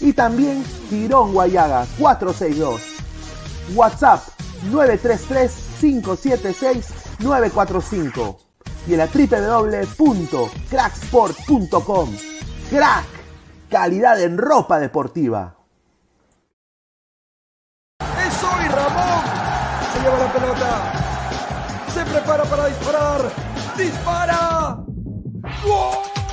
y también Tirón Guayaga 462. WhatsApp 933-576-945 y en la www.cracksport.com. Crack, calidad en ropa deportiva. ¡Es hoy Ramón! Se prepara para disparar. ¡Dispara!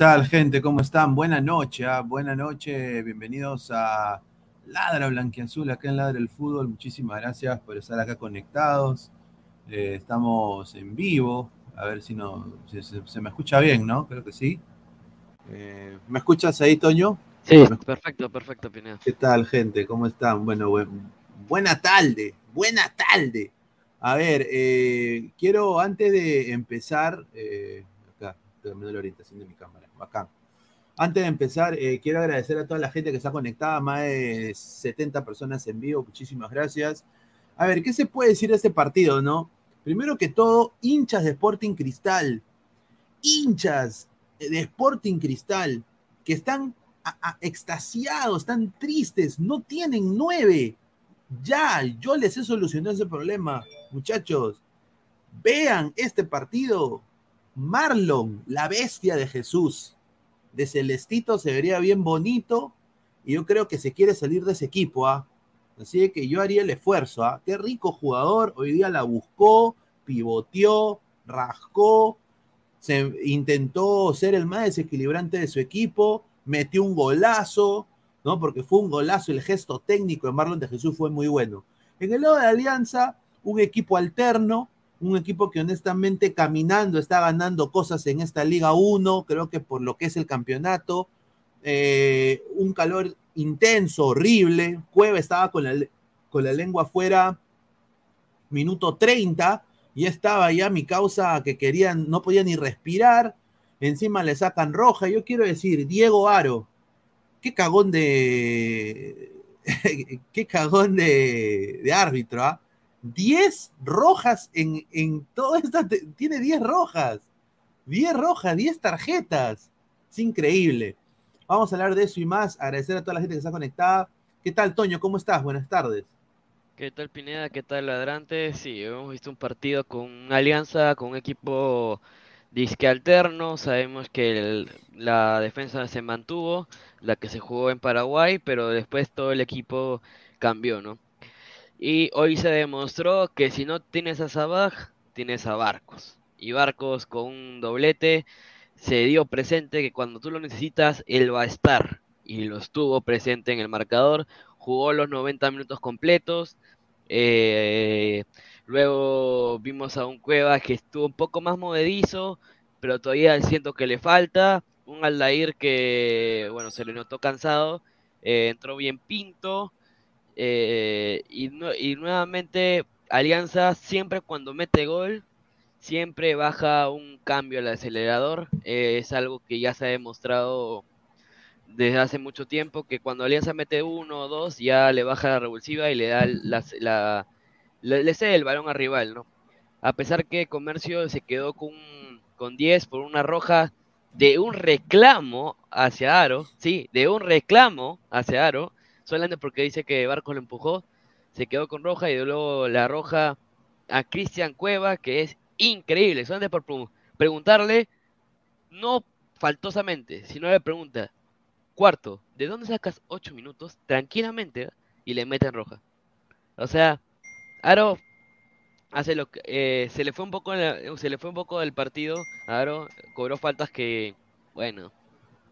Tal, gente? ¿Cómo están? Buena noche, ¿ah? buena noche. Bienvenidos a Ladra Blanquiazul, acá en Ladra el Fútbol. Muchísimas gracias por estar acá conectados. Eh, estamos en vivo. A ver si, no, si se, se me escucha bien, ¿no? Creo que sí. Eh, ¿Me escuchas ahí, Toño? Sí, perfecto, perfecto, Pineda. ¿Qué tal, gente? ¿Cómo están? Bueno, buen- buena tarde, buena tarde. A ver, eh, quiero antes de empezar, acá, cambiando la orientación de mi cámara, bacán. Antes de empezar, eh, quiero agradecer a toda la gente que está conectada, más de 70 personas en vivo, muchísimas gracias. A ver, ¿qué se puede decir de este partido, no? Primero que todo, hinchas de Sporting Cristal, hinchas de Sporting Cristal, que están extasiados, están tristes, no tienen nueve, Ya, yo les he solucionado ese problema, muchachos. Vean este partido. Marlon, la bestia de Jesús, de Celestito se vería bien bonito y yo creo que se quiere salir de ese equipo, ¿ah? Así que yo haría el esfuerzo, ¿ah? Qué rico jugador, hoy día la buscó, pivoteó, rascó, se intentó ser el más desequilibrante de su equipo, metió un golazo, ¿no? Porque fue un golazo, el gesto técnico de Marlon de Jesús fue muy bueno. En el lado de Alianza, un equipo alterno, un equipo que honestamente caminando está ganando cosas en esta Liga 1, creo que por lo que es el campeonato, eh, un calor intenso, horrible, Cueva estaba con la, con la lengua afuera, minuto 30, y estaba ya mi causa que querían, no podía ni respirar, encima le sacan roja, yo quiero decir, Diego Aro, qué cagón de, qué cagón de, de árbitro, ¿ah? 10 rojas en, en toda esta. Tiene 10 rojas. 10 rojas, 10 tarjetas. Es increíble. Vamos a hablar de eso y más. Agradecer a toda la gente que está conectada. ¿Qué tal, Toño? ¿Cómo estás? Buenas tardes. ¿Qué tal, Pineda? ¿Qué tal, Ladrante? Sí, hemos visto un partido con una alianza, con un equipo disque alterno. Sabemos que la defensa se mantuvo, la que se jugó en Paraguay, pero después todo el equipo cambió, ¿no? Y hoy se demostró que si no tienes a Sabaj, tienes a Barcos. Y Barcos con un doblete se dio presente que cuando tú lo necesitas, él va a estar. Y lo estuvo presente en el marcador. Jugó los 90 minutos completos. Eh, luego vimos a un Cueva que estuvo un poco más movedizo, pero todavía siento que le falta. Un Aldair que, bueno, se le notó cansado. Eh, entró bien pinto. Eh, y, nuevamente, Alianza siempre cuando mete gol, siempre baja un cambio al acelerador. Es algo que ya se ha demostrado desde hace mucho tiempo, que cuando Alianza mete uno o dos, ya le baja la revulsiva y le da la, la le, el balón al rival, ¿no? A pesar que Comercio se quedó con, con 10 por una roja de un reclamo hacia Aro, sí, de un reclamo hacia Aro, solamente porque dice que Barcos lo empujó, se quedó con roja y luego la roja a Cristian Cueva, que es increíble, solamente por preguntarle, no faltosamente, sino le pregunta, cuarto, ¿de dónde sacas ocho minutos tranquilamente y le meten roja? O sea, Aro hace lo que eh, se le fue un poco se le fue un poco del partido, Aro cobró faltas que bueno,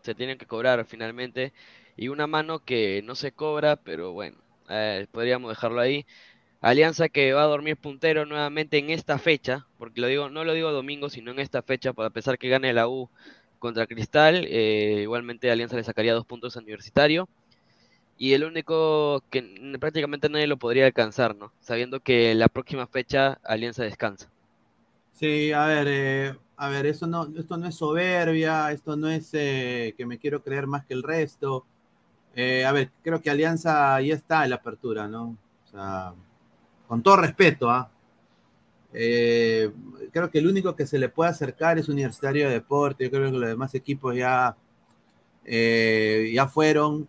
se tienen que cobrar finalmente y una mano que no se cobra, pero bueno, eh, podríamos dejarlo ahí. Alianza que va a dormir puntero nuevamente en esta fecha, porque lo digo, no lo digo domingo, sino en esta fecha, a pesar que gane la U contra Cristal, eh, igualmente Alianza le sacaría dos puntos a Universitario. Y el único que prácticamente nadie lo podría alcanzar, ¿no? Sabiendo que la próxima fecha Alianza descansa. Sí, a ver, eh, a ver, eso no, esto no es soberbia, esto no es que me quiero creer más que el resto. Eh, a ver, creo que Alianza ya está en la apertura, ¿no? O sea, con todo respeto, ¿ah? Eh, creo que el único que se le puede acercar es Universitario de Deporte. Yo creo que los demás equipos ya, eh, ya fueron.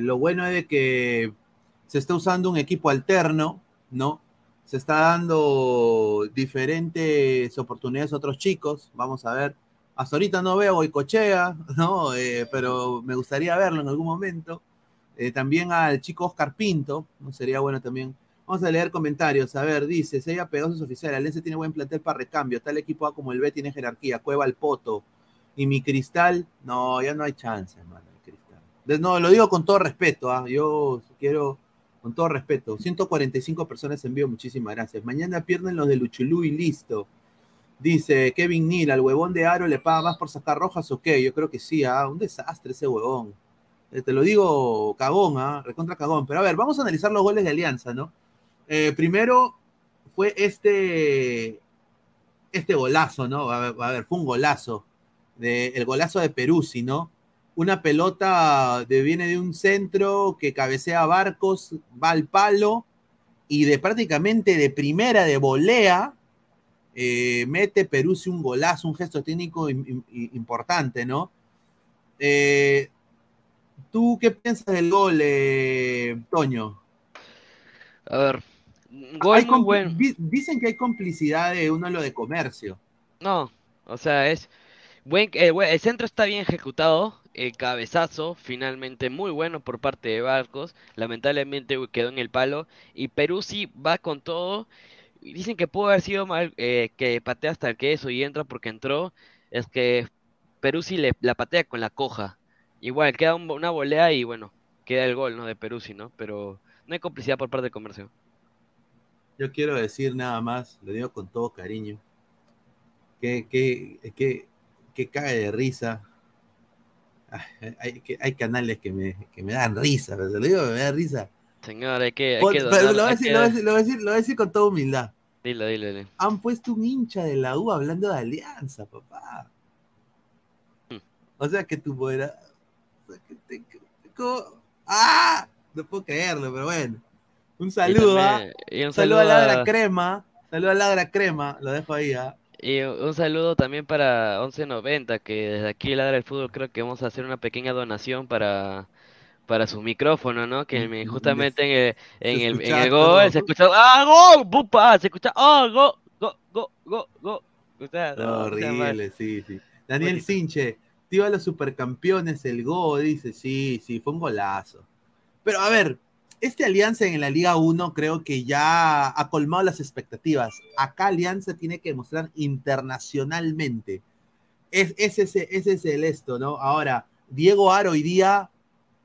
lo bueno es de que se está usando un equipo alterno, ¿no? Se está dando diferentes oportunidades a otros chicos. Vamos a ver hasta ahorita no veo Goicochea, ¿no? Eh, pero me gustaría verlo en algún momento. Eh, también al chico Oscar Pinto, ¿no? Sería bueno también. Vamos a leer comentarios. A ver, dice, Sella Pegasus Oficial, Alianza tiene buen plantel para recambio. Tal equipo A como el B tiene jerarquía. Cueva al Poto. Y mi Cristal, no, ya no hay chance, hermano. Cristal. No, lo digo con todo respeto. ¿ah? Yo quiero, con todo respeto. 145 personas en vivo, muchísimas gracias. Mañana pierden los de Luchulú y listo. Dice Kevin Neal, al huevón de Aro le paga más por sacar rojas o qué? Yo creo que sí, ¿ah? un desastre ese huevón. Eh, te lo digo cagón, ¿ah? recontra cagón. Pero a ver, vamos a analizar los goles de Alianza, ¿no? Eh, primero fue este, este golazo, ¿no? A ver, fue un golazo. De, el golazo de Peruzzi, ¿no? Una pelota de, viene de un centro que cabecea Barcos, va al palo y de prácticamente de primera de volea eh, mete Peruzzi un golazo, un gesto técnico importante, ¿no? Eh, ¿Tú qué piensas del gol, eh, Toño? A ver, un gol Hay muy compl- bueno. di- Dicen que hay complicidad de uno lo de comercio. No, o sea, es buen, eh, el centro está bien ejecutado, el cabezazo finalmente muy bueno por parte de Barcos, lamentablemente quedó en el palo y Perú sí va con todo. Dicen que pudo haber sido mal eh, que patea hasta el queso y entra porque entró, es que sí le, la patea con la coja. Igual queda un- una volea y bueno, queda el gol, ¿no? De sí, ¿no? Pero no hay complicidad por parte del comercio. Yo quiero decir nada más, lo digo con todo cariño, que, que, que, que cae de risa. Ay, Hay, que- hay canales que me, que me dan risa, pero te lo digo, me da risa. Señor, hay que, hay que pero donar- lo voy, a decir, que- lo voy a decir- lo voy a decir- lo voy a decir con toda humildad. Dilo, dilo, dilo. Han puesto un hincha de la U hablando de alianza, papá. Hmm. O sea que tu modera- o sea, que te- que- como- ¡Ah! No puedo creerlo, pero bueno. Un saludo, ¿ah? y un Saludo a Ladra Crema. Saludo a Ladra Crema. Lo dejo ahí, ¿ah? Y un saludo también para 1190, que desde aquí Ladra el Fútbol creo que vamos a hacer una pequeña donación para, para su micrófono, ¿no? Que me- justamente en el, en el, en el gol se escucha ¡Ah, gol! ¡Pupa! Se escucha ¡Ah, go! ¡Go! ¡Go! ¡Go! ¡Go! Horrible, sí, sí. Daniel Bonito. Sinche, tío a los supercampeones, el Go, dice, sí, sí, fue un golazo. Pero a ver, este Alianza en la Liga 1 creo que ya ha colmado las expectativas. Acá Alianza tiene que demostrar internacionalmente. Es, ese, ese es el esto, ¿no? Ahora, Diego Aro hoy día,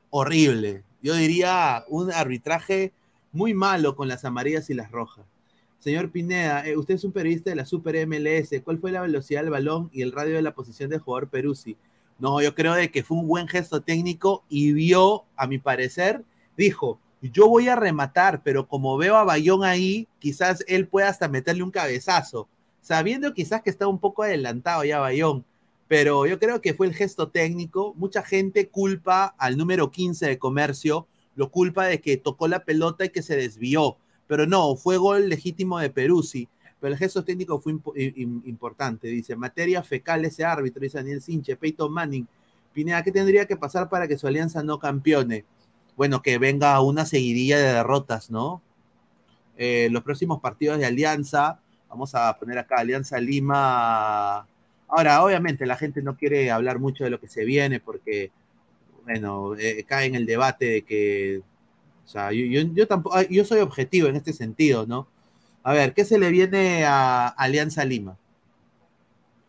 horrible. Yo diría un arbitraje muy malo con las amarillas y las rojas. Señor Pineda, eh, usted es un periodista de la Super MLS. ¿Cuál fue la velocidad del balón y el radio de la posición del jugador Peruzzi? No, yo creo de que fue un buen gesto técnico y vio, a mi parecer, dijo, yo voy a rematar, pero como veo a Bayón ahí, quizás él pueda hasta meterle un cabezazo, sabiendo quizás que está un poco adelantado ya Bayón. Pero yo creo que fue el gesto técnico. Mucha gente culpa al número 15 de comercio, lo culpa de que tocó la pelota y que se desvió pero no, fue gol legítimo de Peruzzi. Pero el gesto técnico fue impo- im- importante. Dice, materia fecal ese árbitro, dice Daniel Sinche, Peyton Manning. Pineda, ¿qué tendría que pasar para que su alianza no campeone? Bueno, que venga una seguidilla de derrotas, ¿no? Eh, los próximos partidos de alianza, vamos a poner acá Alianza Lima. Ahora, obviamente, la gente no quiere hablar mucho de lo que se viene porque, bueno, eh, cae en el debate de que o sea, yo, yo, tampoco, yo soy objetivo en este sentido, ¿no? A ver, ¿qué se le viene a Alianza Lima?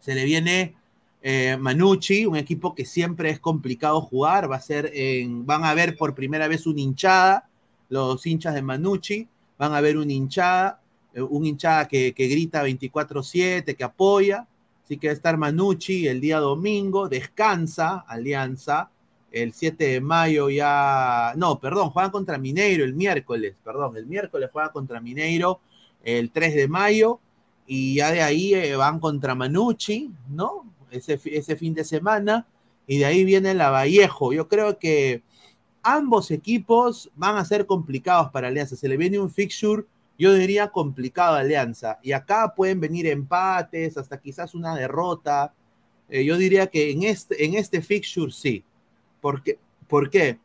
Se le viene eh, Manucci, un equipo que siempre es complicado jugar, va a ser en, van a ver por primera vez una hinchada, los hinchas de Manucci, van a ver una hinchada, eh, un hinchada que, que grita 24-7, que apoya, así que va a estar Manucci el día domingo, descansa Alianza, el 7 de mayo ya, no, perdón, juegan contra Mineiro el miércoles, perdón, el miércoles juegan contra Mineiro el 3 de mayo y ya de ahí eh, van contra Manucci, ¿no? Ese, ese fin de semana y de ahí viene la Vallejo. Yo creo que ambos equipos van a ser complicados para Alianza. Se le viene un fixture, yo diría complicado Alianza. Y acá pueden venir empates, hasta quizás una derrota. Eh, yo diría que en este, en este fixture sí. ¿Por qué? ¿Por qué?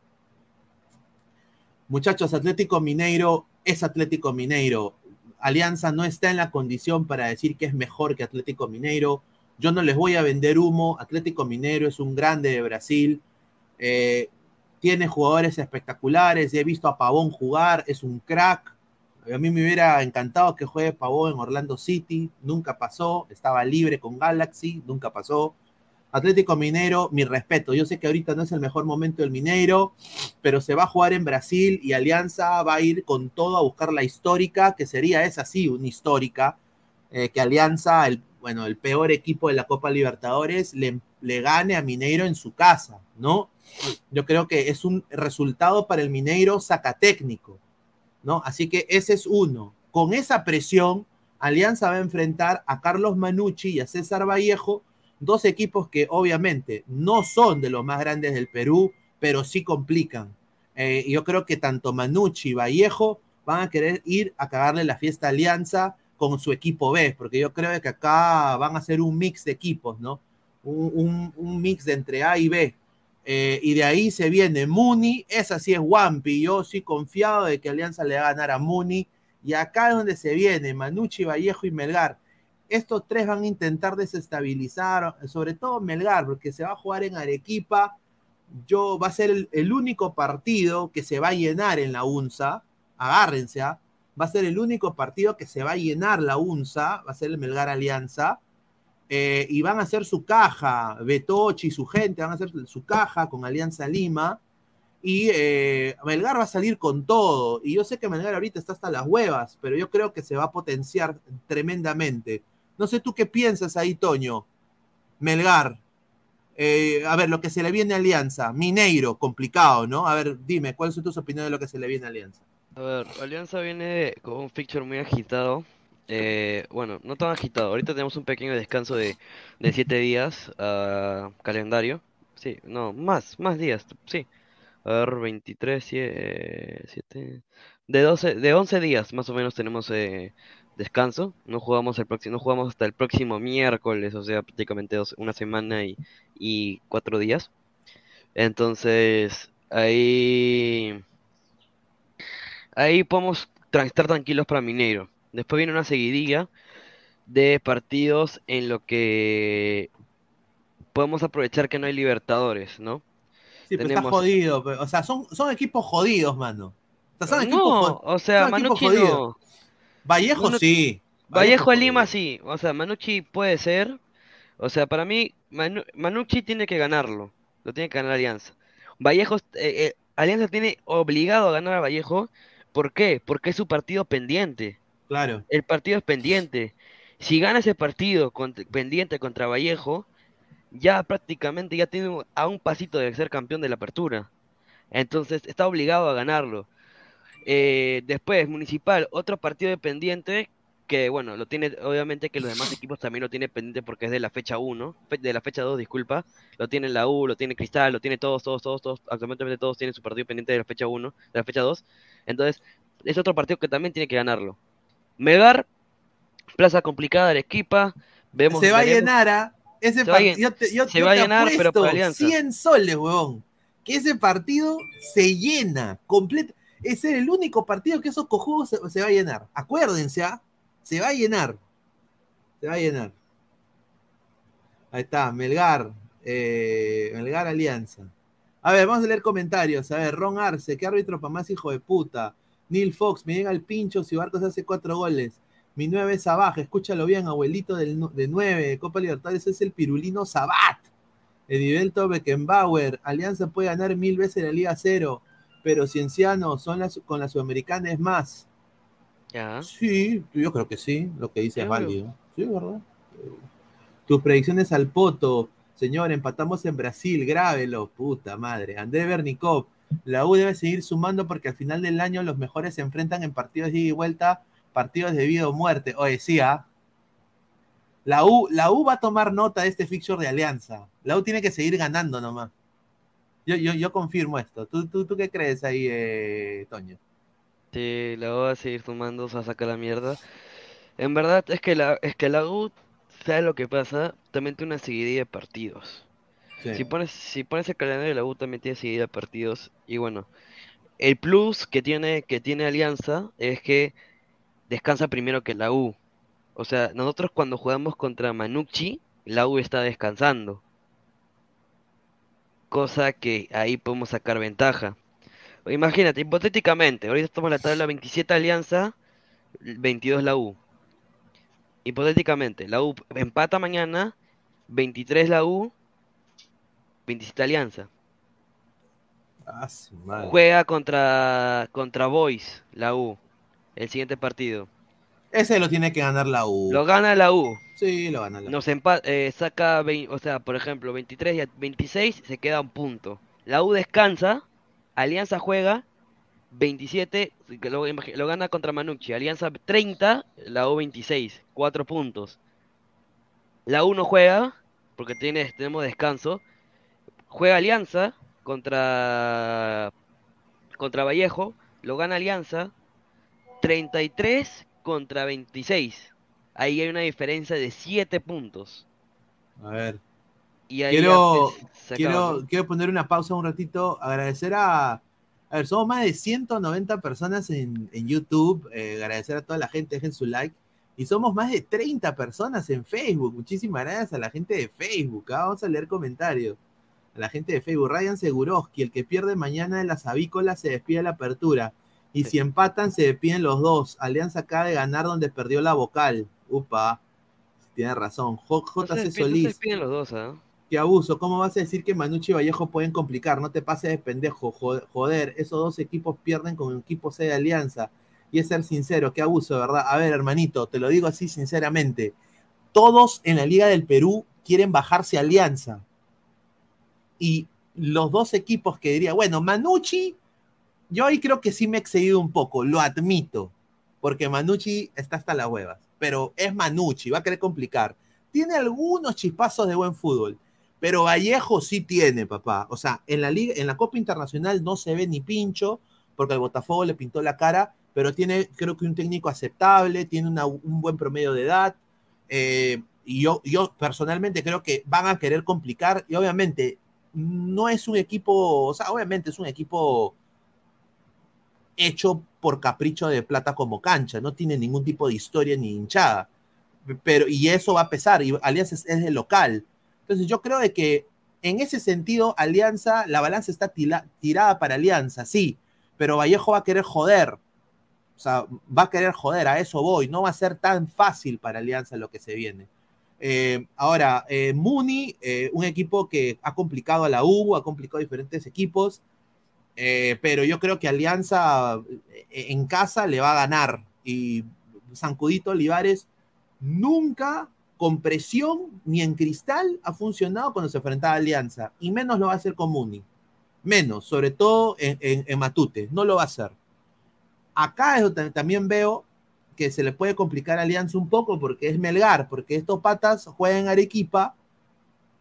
Muchachos, Atlético Mineiro es Atlético Mineiro. Alianza no está en la condición para decir que es mejor que Atlético Mineiro. Yo no les voy a vender humo. Atlético Mineiro es un grande de Brasil. Eh, tiene jugadores espectaculares. He visto a Pavón jugar. Es un crack. A mí me hubiera encantado que juegue Pavón en Orlando City. Nunca pasó. Estaba libre con Galaxy. Nunca pasó. Atlético Mineiro, mi respeto. Yo sé que ahorita no es el mejor momento del Mineiro, pero se va a jugar en Brasil y Alianza va a ir con todo a buscar la histórica, que sería esa sí, una histórica, eh, que Alianza, el, bueno, el peor equipo de la Copa Libertadores, le, le gane a Mineiro en su casa, ¿no? Yo creo que es un resultado para el Mineiro sacatécnico, ¿no? Así que ese es uno. Con esa presión, Alianza va a enfrentar a Carlos Manucci y a César Vallejo, dos equipos que obviamente no son de los más grandes del Perú, pero sí complican. Eh, yo creo que tanto Manucci y Vallejo van a querer ir a cagarle la fiesta a Alianza con su equipo B, porque yo creo que acá van a ser un mix de equipos, ¿no? Un, un, un mix de entre A y B. Eh, y de ahí se viene Muni, esa sí es Wampi. Yo sí confiado de que Alianza le va a ganar a Muni. Y acá es donde se viene Manucci, Vallejo y Melgar. Estos tres van a intentar desestabilizar, sobre todo Melgar, porque se va a jugar en Arequipa. Yo va a ser el, único partido que se va a llenar en la UNSA. Agárrense, ¿ah? va a ser el único partido que se va a llenar la UNSA, va a ser el Melgar Alianza. Eh, y van a hacer su caja, Betochi y su gente van a hacer su caja con Alianza Lima. Y eh, Melgar va a salir con todo. Y yo sé que Melgar ahorita está hasta las huevas, pero yo creo que se va a potenciar tremendamente. No sé tú qué piensas ahí, Toño. Melgar. Eh, a ver, lo que se le viene a Alianza. Mineiro, complicado, ¿no? A ver, dime, ¿cuáles son tus opiniones de lo que se le viene a Alianza? A ver, Alianza viene con un fixture muy agitado. Eh, bueno, no tan agitado. Ahorita tenemos un pequeño descanso de, de 7 días a calendario. Sí, no, más, más días, sí. A ver, 23, 7, de 12, de 11 días más o menos tenemos eh, descanso. No jugamos el no jugamos hasta el próximo miércoles, o sea, prácticamente dos, una semana y, y cuatro días. Entonces, ahí, ahí podemos estar tranquilos para Mineiro. Después viene una seguidilla de partidos en lo que podemos aprovechar que no hay Libertadores, ¿no? Sí, pero está jodido. pero- o sea, son, son equipos jodidos, mano. O sea, son No, o sea, son Manucci no. Vallejo Manu- sí. Vallejo jodido. Lima sí, o sea, Manucci puede ser. O sea, para mí, Manu- Manucci tiene que ganarlo. Lo tiene que ganar Alianza. Vallejo, eh, eh, Alianza tiene obligado a ganar a Vallejo. ¿Por qué? Porque es su partido pendiente. Claro. El partido es pendiente. Si gana ese partido pendiente contra Vallejo, ya prácticamente ya tiene a un pasito de ser campeón de la apertura. Entonces está obligado a ganarlo. Eh, después, Municipal, otro partido de pendiente que, bueno, lo tiene, obviamente que los demás equipos también lo tienen pendiente porque es de la fecha 1, fe- de la fecha 2, disculpa. Lo tiene la U, lo tiene Cristal, lo tiene todos, todos, todos, todos, absolutamente todos tienen su partido pendiente de la fecha 1, de la fecha 2. Entonces, es otro partido que también tiene que ganarlo. Melgar, plaza complicada, Arequipa, vemos... se va a llenar, ¿ah? Ese Se va a partido. Yo te, yo- se yo va a llenar, pero por Alianza. 100 soles, huevón. Que ese partido se llena completo. Ese es el único partido que esos cojudos se, se va a llenar. Acuérdense, ¿ah? Se va a llenar. Se va a llenar. Ahí está, Melgar. eh, Melgar Alianza. A ver, vamos a leer comentarios. A ver, Ron Arce, qué árbitro para más hijo de puta. Neil Fox, me llega el pincho si Barcos hace cuatro goles. Mi nueve es abajo, escúchalo bien, abuelito del, de nueve, de Copa Libertadores es el pirulino Sabat. Edivelto Beckenbauer, Alianza puede ganar mil veces la Liga Cero, pero Cienciano son las, con la Sudamericana es más. Ya. Sí, yo creo que sí, lo que dice es válido. Sí, ¿verdad? Tus predicciones al poto, señor, empatamos en Brasil, grábelo, puta madre. André Bernikov, la U debe seguir sumando porque al final del año los mejores se enfrentan en partidos de ida y vuelta, partidos de vida o muerte. O decía, la U, la U va a tomar nota de este fixture de Alianza. La U tiene que seguir ganando nomás. Yo, yo, yo confirmo esto. ¿Tú, tú, ¿Tú qué crees ahí, eh, Toño? Sí, la U va a seguir sumando, se va a sacar la mierda. En verdad es que la, es que la U, ¿sabes lo que pasa? También tiene una seguidilla de partidos. Si pones, si pones el calendario la U también tiene seguida de partidos. Y bueno, el plus que tiene, que tiene Alianza es que descansa primero que la U. O sea, nosotros cuando jugamos contra Manucci, la U está descansando. Cosa que ahí podemos sacar ventaja. Imagínate, hipotéticamente, ahorita estamos en la tabla 27 Alianza, 22 la U. Hipotéticamente, la U empata mañana, 23 la U, 27 Alianza. Ah, su madre. Juega contra contra Boys, la U, el siguiente partido. Ese lo tiene que ganar la U. Lo gana la U. Sí, lo gana la U. Nos eh, saca, o sea, por ejemplo, 23 y a 26 se queda un punto. La U descansa, Alianza juega, 27, que lo, imagi- lo gana contra Manucci. Alianza 30, la U 26, 4 puntos. La U no juega, porque tiene, tenemos descanso. Juega Alianza contra, contra Vallejo, lo gana Alianza, 33 contra 26. Ahí hay una diferencia de 7 puntos. A ver. Y ahí Quiero, poner una pausa un ratito, agradecer a... A ver, somos más de 190 personas en, en YouTube, eh, agradecer a toda la gente, dejen su like. Y somos más de 30 personas en Facebook. Muchísimas gracias a la gente de Facebook. ah, Vamos a leer comentarios. A la gente de Facebook. Ryan Seguroski, el que pierde mañana en las avícolas se despide de la apertura. Y si empatan, se despiden los dos. Alianza acaba de ganar donde perdió la vocal. Upa, tiene razón. Se JC se Solís. despiden los dos, ¿ah? Qué abuso, ¿cómo vas a decir que Manucci y Vallejo pueden complicar? No te pases de pendejo, jo- joder, esos dos equipos pierden con equipo C de Alianza. Y es ser sincero, qué abuso, ¿verdad? A ver, hermanito, te lo digo así sinceramente. Todos en la Liga del Perú quieren bajarse a Alianza. Y los dos equipos que diría, bueno, Manucci, yo ahí creo que sí me he excedido un poco, lo admito, porque Manucci está hasta las huevas, pero es Manucci, va a querer complicar. Tiene algunos chispazos de buen fútbol, pero Vallejo sí tiene, papá. O sea, en la liga, en la Copa Internacional no se ve ni pincho, porque el Botafogo le pintó la cara, pero tiene, creo que un técnico aceptable, tiene un buen promedio de edad. eh, y yo, yo personalmente creo que van a querer complicar, y obviamente no es un equipo, o sea, obviamente es un equipo hecho por capricho de plata como cancha, no tiene ningún tipo de historia ni hinchada. Pero, y eso va a pesar, y Alianza es, es de local. Entonces yo creo de que en ese sentido, Alianza, la balanza está tirada para Alianza, sí, pero Vallejo va a querer joder. O sea, va a querer joder, a eso voy. No va a ser tan fácil para Alianza lo que se viene. Eh, ahora, eh, Muni, eh, un equipo que ha complicado a la U, ha complicado a diferentes equipos, pero yo creo que Alianza en casa le va a ganar. Y Sancudito Olivares nunca con presión ni en cristal ha funcionado cuando se enfrentaba a Alianza, y menos lo va a hacer con Muni. Menos, sobre todo en, Matute, no lo va a hacer. Acá también veo que se le puede complicar a Alianza un poco porque es Melgar, porque estos patas juegan Arequipa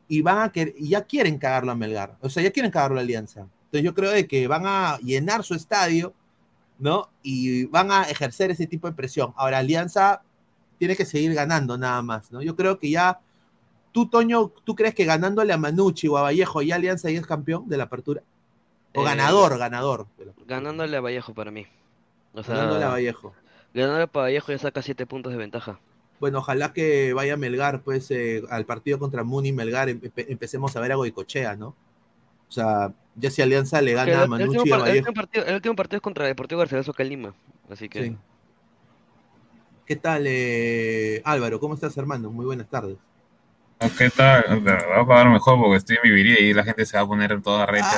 y van a querer, y ya quieren cagarlo a Melgar, o sea, ya quieren cagarlo a Alianza. Entonces yo creo de que van a llenar su estadio, ¿no? Y van a ejercer ese tipo de presión. Ahora, Alianza tiene que seguir ganando nada más, ¿no? Yo creo que ya, tú, Toño, ¿tú crees que ganándole a Manucci o a Vallejo ya Alianza ya es campeón de la apertura? O Eh, ganador, ganador. Ganándole a Vallejo para mí. O sea, Ganándole a Vallejo. Ganándole a Vallejo ya saca 7 puntos de ventaja. Bueno, ojalá que vaya Melgar, pues, eh, al partido contra Muni Melgar, empe- empecemos a ver a Goicochea, ¿no? O sea, ya si Alianza le gana el, a el Manucci último y a el último partido, el último partido es contra Deportivo Garcilaso acá en Lima. Así que Sí. ¿Qué tal, eh, Álvaro? ¿Cómo estás, hermano? Muy buenas tardes. ¿Qué tal? Va a pagar mejor porque estoy en Viviría y la gente se va a poner toda recha.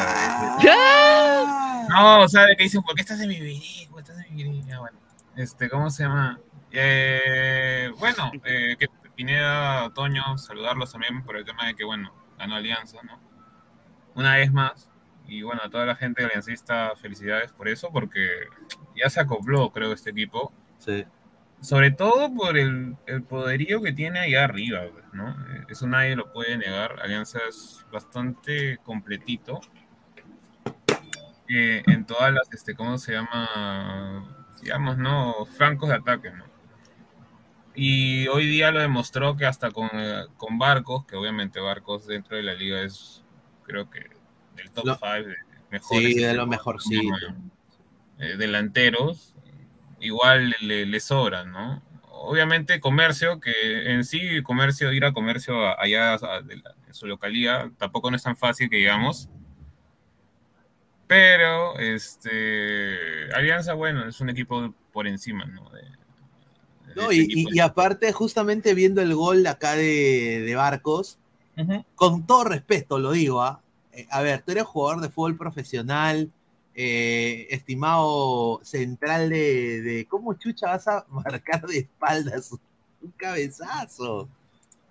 Ah. No, o sea, que dicen, ¿por qué estás en Viviría? ¿Por qué estás en Viviría? Bueno, este, ¿cómo se llama? Eh, bueno, eh, que Pineda, Toño, saludarlos también por el tema de que, bueno, ganó Alianza, ¿no? Una vez más. Y bueno, a toda la gente aliancista, felicidades por eso, porque ya se acopló, creo, este equipo. Sí. Sobre todo por el, el poderío que tiene allá arriba, ¿no? Eso nadie lo puede negar. Alianza es bastante completito. eh, en todas las, este, ¿cómo se llama? Digamos, ¿no? Francos de ataque, ¿no? Y hoy día lo demostró que hasta con, eh, con Barcos, que obviamente Barcos dentro de la liga es, creo que, del top Lo- 5 de mejores. Sí, de lo ¿cómo mejorcito. se llama? eh, delanteros, igual le, le sobran, ¿no? Obviamente comercio, que en sí comercio, ir a comercio allá a- de la- en su localidad, tampoco no es tan fácil que digamos. Pero, este, Alianza, bueno, es un equipo por encima, ¿no? De- de No, este y, equipo. y- y aparte, justamente viendo el gol acá de, de Barcos, con todo respeto lo digo, ¿ah? Eh, a ver, tú eres jugador de fútbol profesional, eh, estimado central de, de- ¿Cómo chucha vas a marcar de espaldas un cabezazo?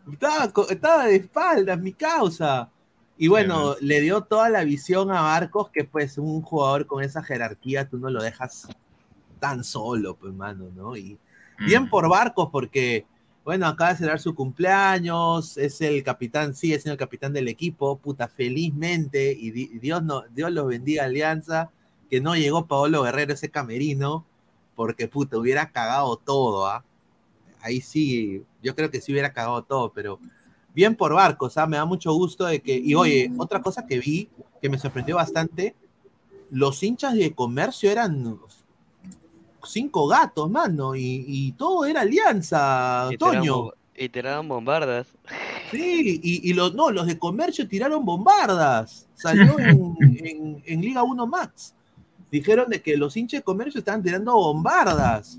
Estaba, estaba de espaldas, mi causa. Y bueno, le dio toda la visión a Barcos, que pues un jugador con esa jerarquía tú no lo dejas tan solo, pues, mano, ¿no? Y, Bien Mm. por Barcos, porque, bueno, acaba de celebrar su cumpleaños, es el capitán, sigue siendo el capitán del equipo, puta, felizmente, y di- Dios, no, Dios los bendiga, Alianza, que no llegó Paolo Guerrero ese camerino, porque, puta, hubiera cagado todo, ¿ah? Ahí sí, yo creo que sí hubiera cagado todo, pero bien por Barcos, ¿ah? me da mucho gusto de que, y oye, otra cosa que vi que me sorprendió bastante, los hinchas de comercio eran cinco gatos, mano, y, y todo era alianza, Y Toño. Y tiraban bombardas. Sí, y, y los, no, los de comercio tiraron bombardas. Salió en, en- en Liga 1 Max. Dijeron de que los hinchas de comercio estaban tirando bombardas.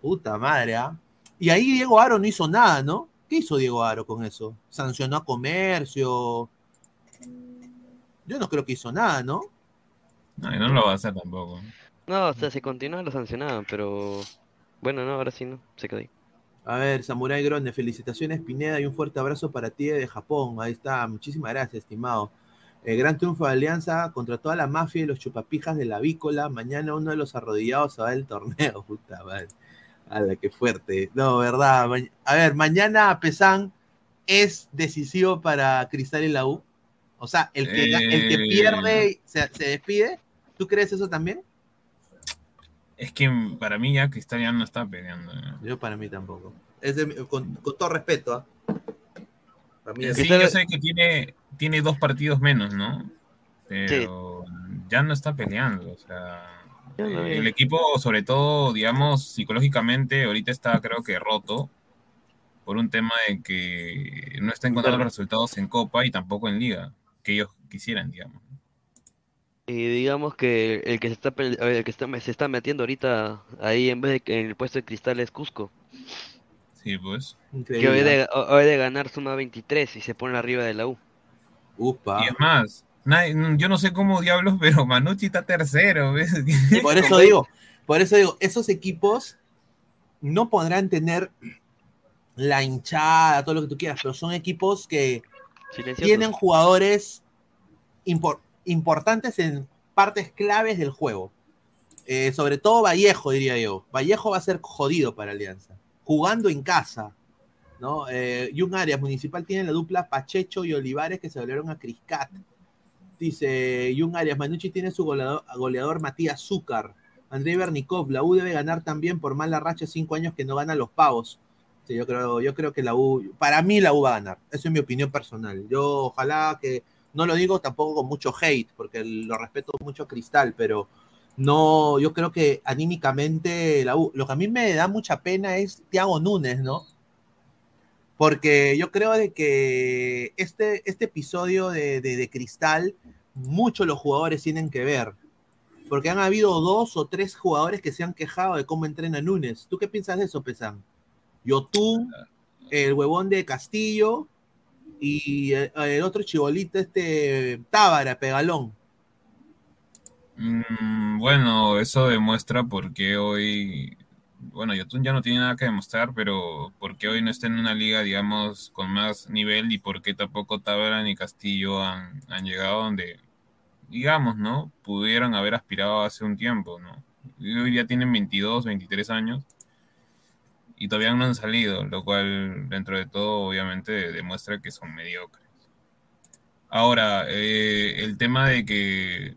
Puta madre, ¿ah? Y ahí Diego Aro no hizo nada, ¿no? ¿Qué hizo Diego Aro con eso? Sancionó a comercio. Yo no creo que hizo nada, ¿no? No, y no lo va a hacer tampoco. No, o sea, si continuaban lo sancionaban, pero bueno, no, ahora sí no, se quedó ahí. A ver, Samurai Grone, felicitaciones Pineda y un fuerte abrazo para ti de Japón. Ahí está, muchísimas gracias, estimado. El gran triunfo de Alianza contra toda la mafia y los chupapijas de la vícola. Mañana uno de los arrodillados se va del torneo. Puta madre. Ala, qué fuerte. No, verdad. A ver, mañana Pesán es decisivo para Cristal y la U. O sea, el que, el que Eh. pierde se, se despide. ¿Tú crees eso también? Es que para mí ya Cristal ya no está peleando. ¿eh? Yo para mí tampoco. Es de- con, con todo respeto. ¿ah? Para mí es- Sí, Cristal- yo sé que tiene, tiene dos partidos menos, ¿no? Pero ya no está peleando. O sea, eh, el ya. equipo, sobre todo, digamos, psicológicamente, ahorita está creo que roto por un tema de que no está encontrando Claro. los resultados en Copa y tampoco en Liga, que ellos quisieran, digamos. Y digamos que el que se está, el que está, se está metiendo ahorita ahí en vez de que en el puesto de cristal es Cusco. Sí, pues. Que hoy de, hoy de ganar suma 23 y se pone arriba de la U. Upa. Y es más, yo no sé cómo diablos, pero Manucci está tercero. ¿ves? Por eso digo, por eso digo, esos equipos no podrán tener la hinchada, todo lo que tú quieras, pero son equipos que Silencioso. tienen jugadores impor- importantes en partes claves del juego. Eh, sobre todo Vallejo, diría yo. Vallejo va a ser jodido para Alianza. Jugando en casa. ¿no? Eh, Jun Arias Municipal tiene la dupla Pachecho y Olivares que se volvieron a Criscat. Dice Jun Arias, Manucci tiene su goleador, Matías Zúcar. Andrei Bernikov, la U debe ganar también por mala racha cinco años que no gana los pavos. Sí, yo creo, yo creo que la U, para mí la U va a ganar. Eso es mi opinión personal. Yo ojalá que, no lo digo tampoco con mucho hate, porque lo respeto mucho a Cristal, pero no, yo creo que anímicamente la U, lo que a mí me da mucha pena es Thiago Núñez, ¿no? Porque yo creo de que este, este episodio de, de, Cristal, muchos los jugadores tienen que ver. Porque han habido dos o tres jugadores que se han quejado de cómo entrena Núñez. ¿Tú qué piensas de eso, Pesán? Yotun, el huevón de Castillo y el, el otro chibolito, este Tábara, Pegalón. Mm, bueno, eso demuestra por qué hoy, bueno, Yotun ya no tiene nada que demostrar, pero por qué hoy no está en una liga, digamos, con más nivel y por qué tampoco Tábara ni Castillo han, llegado donde, digamos, ¿no? Pudieron haber aspirado hace un tiempo, ¿no? Hoy ya tienen 22, 23 años y todavía no han salido, lo cual dentro de todo obviamente demuestra que son mediocres. Ahora, eh, el tema de que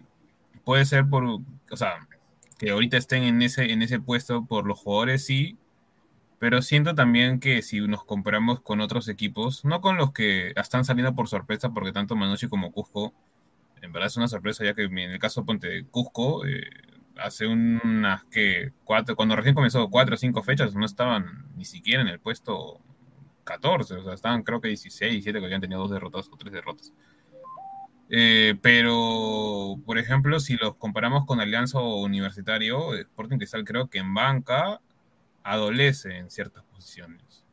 puede ser por, o sea, que ahorita estén en ese, en ese puesto por los jugadores, sí, pero siento también que si nos comparamos con otros equipos, no con los que están saliendo por sorpresa, porque tanto Manucci como Cusco, en verdad es una sorpresa, ya que en el caso ponte Cusco, eh, hace unas que cuatro, cuando recién comenzó cuatro o cinco fechas, no estaban ni siquiera en el puesto 14, o sea, estaban creo que 16, 17 que habían tenido dos derrotas o tres derrotas. Eh, pero, por ejemplo, si los comparamos con Alianza Universitario, Sporting Cristal creo que en banca adolece en ciertas posiciones.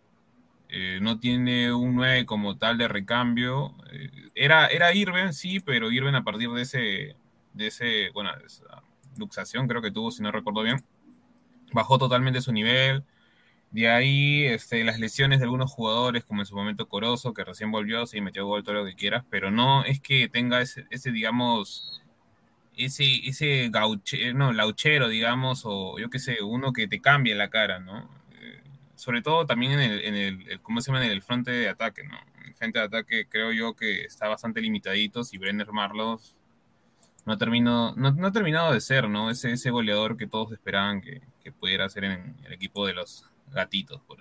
Eh, no tiene un 9 como tal de recambio. Eh, era, era Irben, sí, pero Irben a partir de ese, de ese, bueno, esa luxación creo que tuvo, si no recuerdo bien, bajó totalmente su nivel. De ahí este, las lesiones de algunos jugadores, como en su momento Corozo, que recién volvió, sí, metió gol, todo lo que quieras, pero no es que tenga ese, ese digamos, ese, ese gauche, no, lauchero, digamos, o yo qué sé, uno que te cambie la cara, ¿no? Eh, sobre todo también en el, en el, ¿cómo se llama? En el frente de ataque, ¿no? El frente de ataque creo yo que está bastante limitadito, si Brenner Marlos no ha, terminado, no, no ha terminado de ser, ¿no? Ese, ese goleador que todos esperaban que, que pudiera ser en el equipo de los gatitos, por.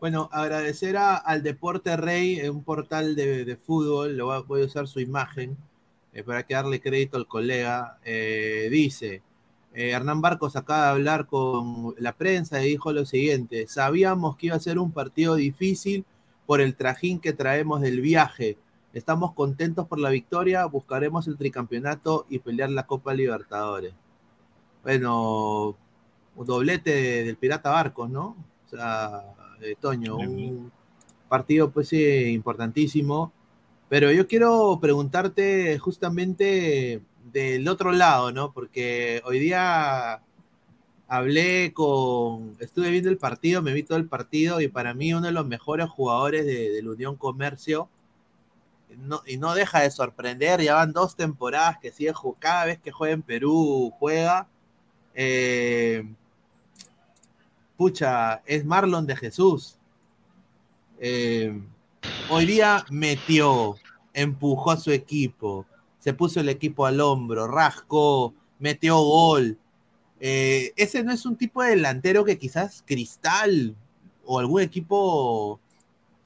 Bueno, agradecer a- al Deporte Rey, eh, un portal de, de fútbol, lo voy a, usar su imagen eh, para que darle crédito al colega. Eh, dice, Hernán Barcos acaba de hablar con la prensa y dijo lo siguiente, sabíamos que iba a ser un partido difícil por el trajín que traemos del viaje. Estamos contentos por la victoria, buscaremos el tricampeonato y pelear la Copa Libertadores. Bueno, un doblete del Pirata Barcos, ¿no? O sea, eh, Toño, un partido pues sí, importantísimo. Pero yo quiero preguntarte justamente del otro lado, ¿no? Porque hoy día hablé con, estuve viendo el partido, me vi todo el partido y para mí uno de los mejores jugadores de, de la Unión Comercio. No, y no deja de sorprender, ya van dos temporadas que sigue cada vez que juega en Perú juega. Eh, pucha, es Marlon de Jesús. Eh, hoy día metió, empujó a su equipo, se puso el equipo al hombro, rascó, metió gol. Eh, ese no es un tipo de delantero que quizás Cristal o algún equipo,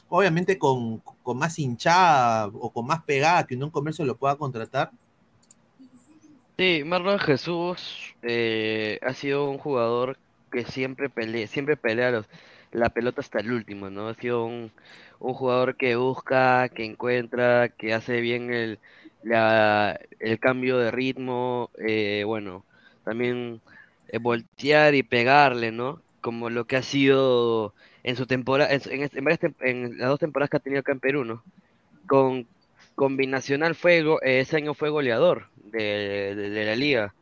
obviamente con, con más hinchada o con más pegada que un comercio lo pueda contratar. Sí, Marlon Jesús eh, ha sido un jugador que siempre pelea, siempre pelea los- la pelota hasta el último, ¿no? Ha sido un, jugador que busca, que encuentra, que hace bien el, la- el cambio de ritmo, eh, bueno, también eh, voltear y pegarle, ¿no? Como lo que ha sido en su temporada, en, en varias tem- en las dos temporadas que ha tenido acá en Perú, ¿no? Con Combinacional fue, go- eh, ese año fue goleador de, de- de la liga.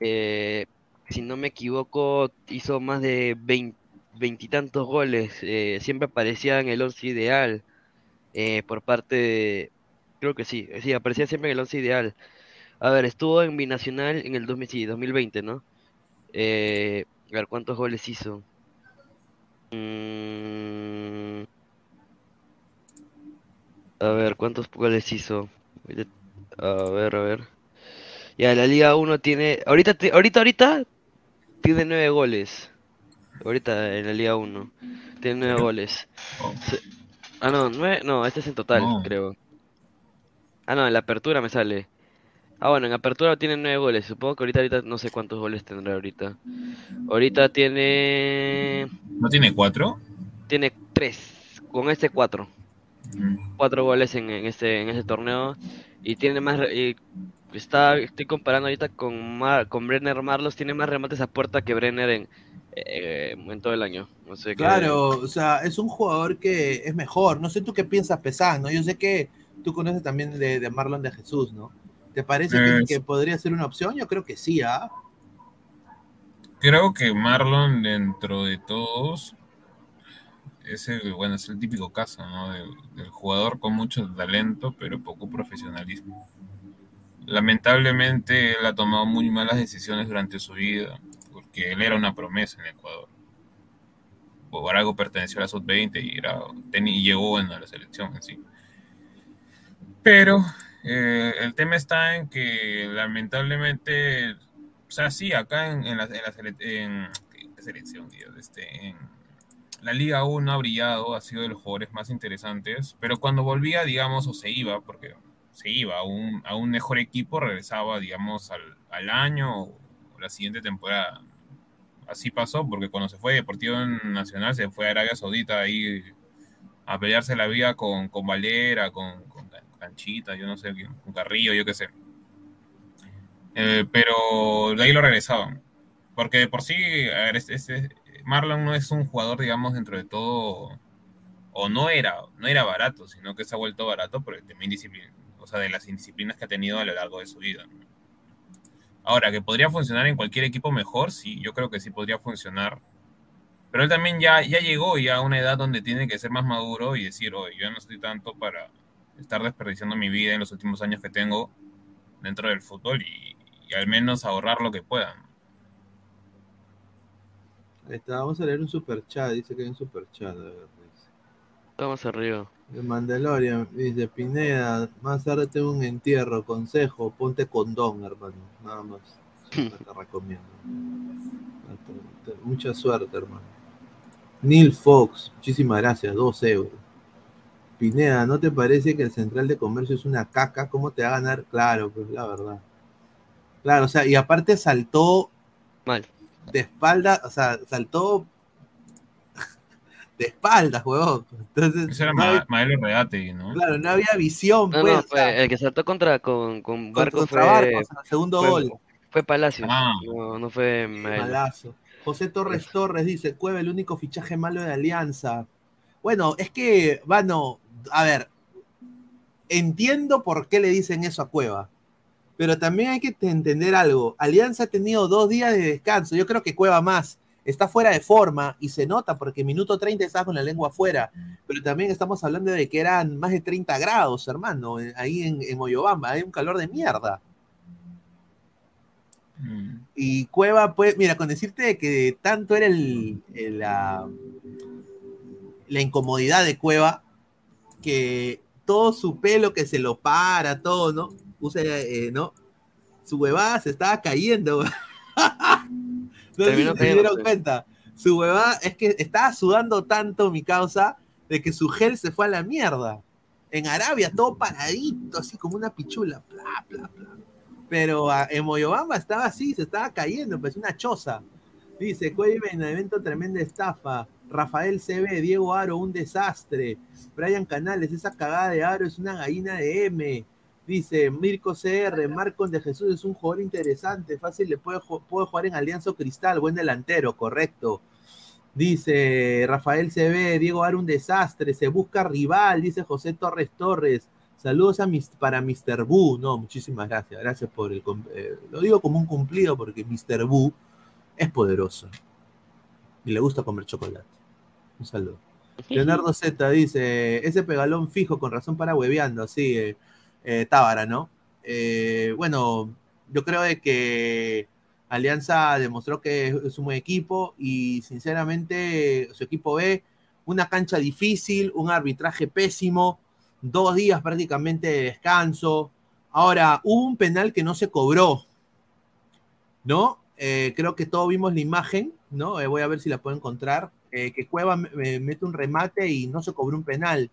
Eh, si no me equivoco, hizo más de veintitantos goles. eh, siempre aparecía en el once ideal eh, por parte de... Creo que sí, sí, aparecía siempre en el once ideal. A ver, estuvo en Binacional en el 2000, sí, 2020, ¿no? Eh, a ver, ¿cuántos goles hizo? Mm, a ver, ¿cuántos goles hizo? A ver, a ver. Ya, la Liga 1 tiene. Ahorita, ahorita, ahorita tiene nueve goles. Ahorita en la Liga 1. Tiene nueve goles. Oh. Ah, no, nueve. No, este es en total, creo. Ah, no, en la apertura me sale. Ah, bueno, en apertura tiene nueve goles. Supongo que ahorita, ahorita no sé cuántos goles tendrá ahorita. Ahorita tiene. ¿No tiene cuatro? Tiene tres. Con este cuatro. Mm. cuatro goles en, en este en ese torneo y tiene más y está estoy comparando ahorita con Mar- con Brenner Marlos tiene más remates a puerta que Brenner en eh, en todo el año no sé qué- Claro, o sea, es un jugador que es mejor. No sé tú qué piensas, Pesán, ¿no? Yo sé que tú conoces también de, de Marlon de Jesús, ¿no? ¿Te parece Es- que podría ser una opción? Yo creo que sí, ¿ah? Creo que Marlon, dentro de todos, es el, bueno, es el típico caso, ¿no? Del, del jugador con mucho talento, pero poco profesionalismo. Lamentablemente, él ha tomado muy malas decisiones durante su vida, porque él era una promesa en Ecuador. Por algo perteneció a la sub-20 y, y llegó a la selección en sí. Pero eh, el tema está en que lamentablemente, o sea, sí, acá en, en la, en la en- ¿qué selección, Dios? Este, en la Liga 1 ha brillado, ha sido de los jugadores más interesantes, pero cuando volvía, digamos, o se iba, porque se iba a un, a un mejor equipo, regresaba, digamos, al, al año o la siguiente temporada. Así pasó, porque cuando se fue de Deportivo Nacional, se fue a Arabia Saudita ahí a pelearse la vida con, con Valera, con, Canchita, yo no sé, con Carrillo, yo qué sé. Eh, pero de ahí lo regresaban. Porque de por sí, este, este- Marlon no es un jugador, digamos, dentro de todo, o no era, no era barato, sino que se ha vuelto barato por el tema o sea, de las indisciplinas que ha tenido a lo largo de su vida. Ahora, que podría funcionar en cualquier equipo mejor, sí, yo creo que sí podría funcionar. Pero él también ya, ya llegó ya a una edad donde tiene que ser más maduro y decir, oye, yo no estoy tanto para estar desperdiciando mi vida en los últimos años que tengo dentro del fútbol y, al menos ahorrar lo que pueda. ¿no? Ahí está, vamos a leer un super chat, dice que hay un super chat. A ver, Vamos arriba. De Mandalorian, dice Pineda, más tarde tengo un entierro, consejo, ponte condón, hermano, nada más. Te recomiendo. Mucha suerte, hermano. Neil Fox, muchísimas gracias, dos euros. Pineda, ¿no te parece que el central de comercio es una caca? ¿Cómo te va a ganar? Claro, pues la verdad. Claro, o sea, y aparte saltó Mal. de espalda, o sea, saltó de espaldas, huevón. Entonces, Ese era no había- Maelo Reate, ¿no? claro, no había visión, No, pues. no, o sea, fue, el que saltó contra con, con contra- Barco contra fue, el segundo fue, gol. fue Palacios. Ah. No, no fue Mael. Malazo. José Torres Torres dice, Cueva el único fichaje malo de Alianza. Bueno, es que, bueno, a ver, entiendo por qué le dicen eso a Cueva, pero también hay que te- entender algo. Alianza ha tenido dos días de descanso, yo creo que Cueva más. Está fuera de forma y se nota porque minuto 30 estaba con la lengua afuera, pero también estamos hablando de que eran más de 30 grados, hermano, ahí en, en Moyobamba, hay un calor de mierda. Mm. Y Cueva, pues, mira, con decirte que tanto era el, el, la, la incomodidad de Cueva, que todo su pelo que se lo para, todo, ¿no? Usa, eh, ¿no? Su huevada se estaba cayendo. no sé si Terminó se dieron cuenta. Su huevada es que estaba sudando tanto mi causa de que su gel se fue a la mierda. En Arabia, todo paradito, así como una pichula. Bla, bla, bla. Pero ah, en Moyobamba estaba así, se estaba cayendo, pues una choza. Dice, Cueva en evento tremenda estafa. Rafael CB, Diego Aro, un desastre. Brian Canales, esa cagada de Aro es una gallina de M. Dice Mirko CR, Marcos de Jesús es un jugador interesante, fácil le puede, ju- puede jugar en Alianza Cristal, buen delantero, correcto. Dice Rafael CB, Diego Aro un desastre, se busca rival, dice José Torres Torres. Saludos a mis, para Mr. Boo. No, muchísimas gracias. Gracias por el. eh, lo digo como un cumplido porque Mr. Boo es poderoso. Y le gusta comer chocolate. Un saludo. Leonardo Z dice: Ese pegalón fijo, con razón para hueveando. Sí, eh, eh, Tábara, ¿no? Eh, bueno, yo creo de que Alianza demostró que es, un buen equipo y sinceramente su equipo ve una cancha difícil, un arbitraje pésimo, dos días prácticamente de descanso. Ahora, hubo un penal que no se cobró, ¿no? Eh, creo que todos vimos la imagen, ¿no? Voy a ver si la puedo encontrar. que Cueva me- me mete un remate y no se cobró un penal.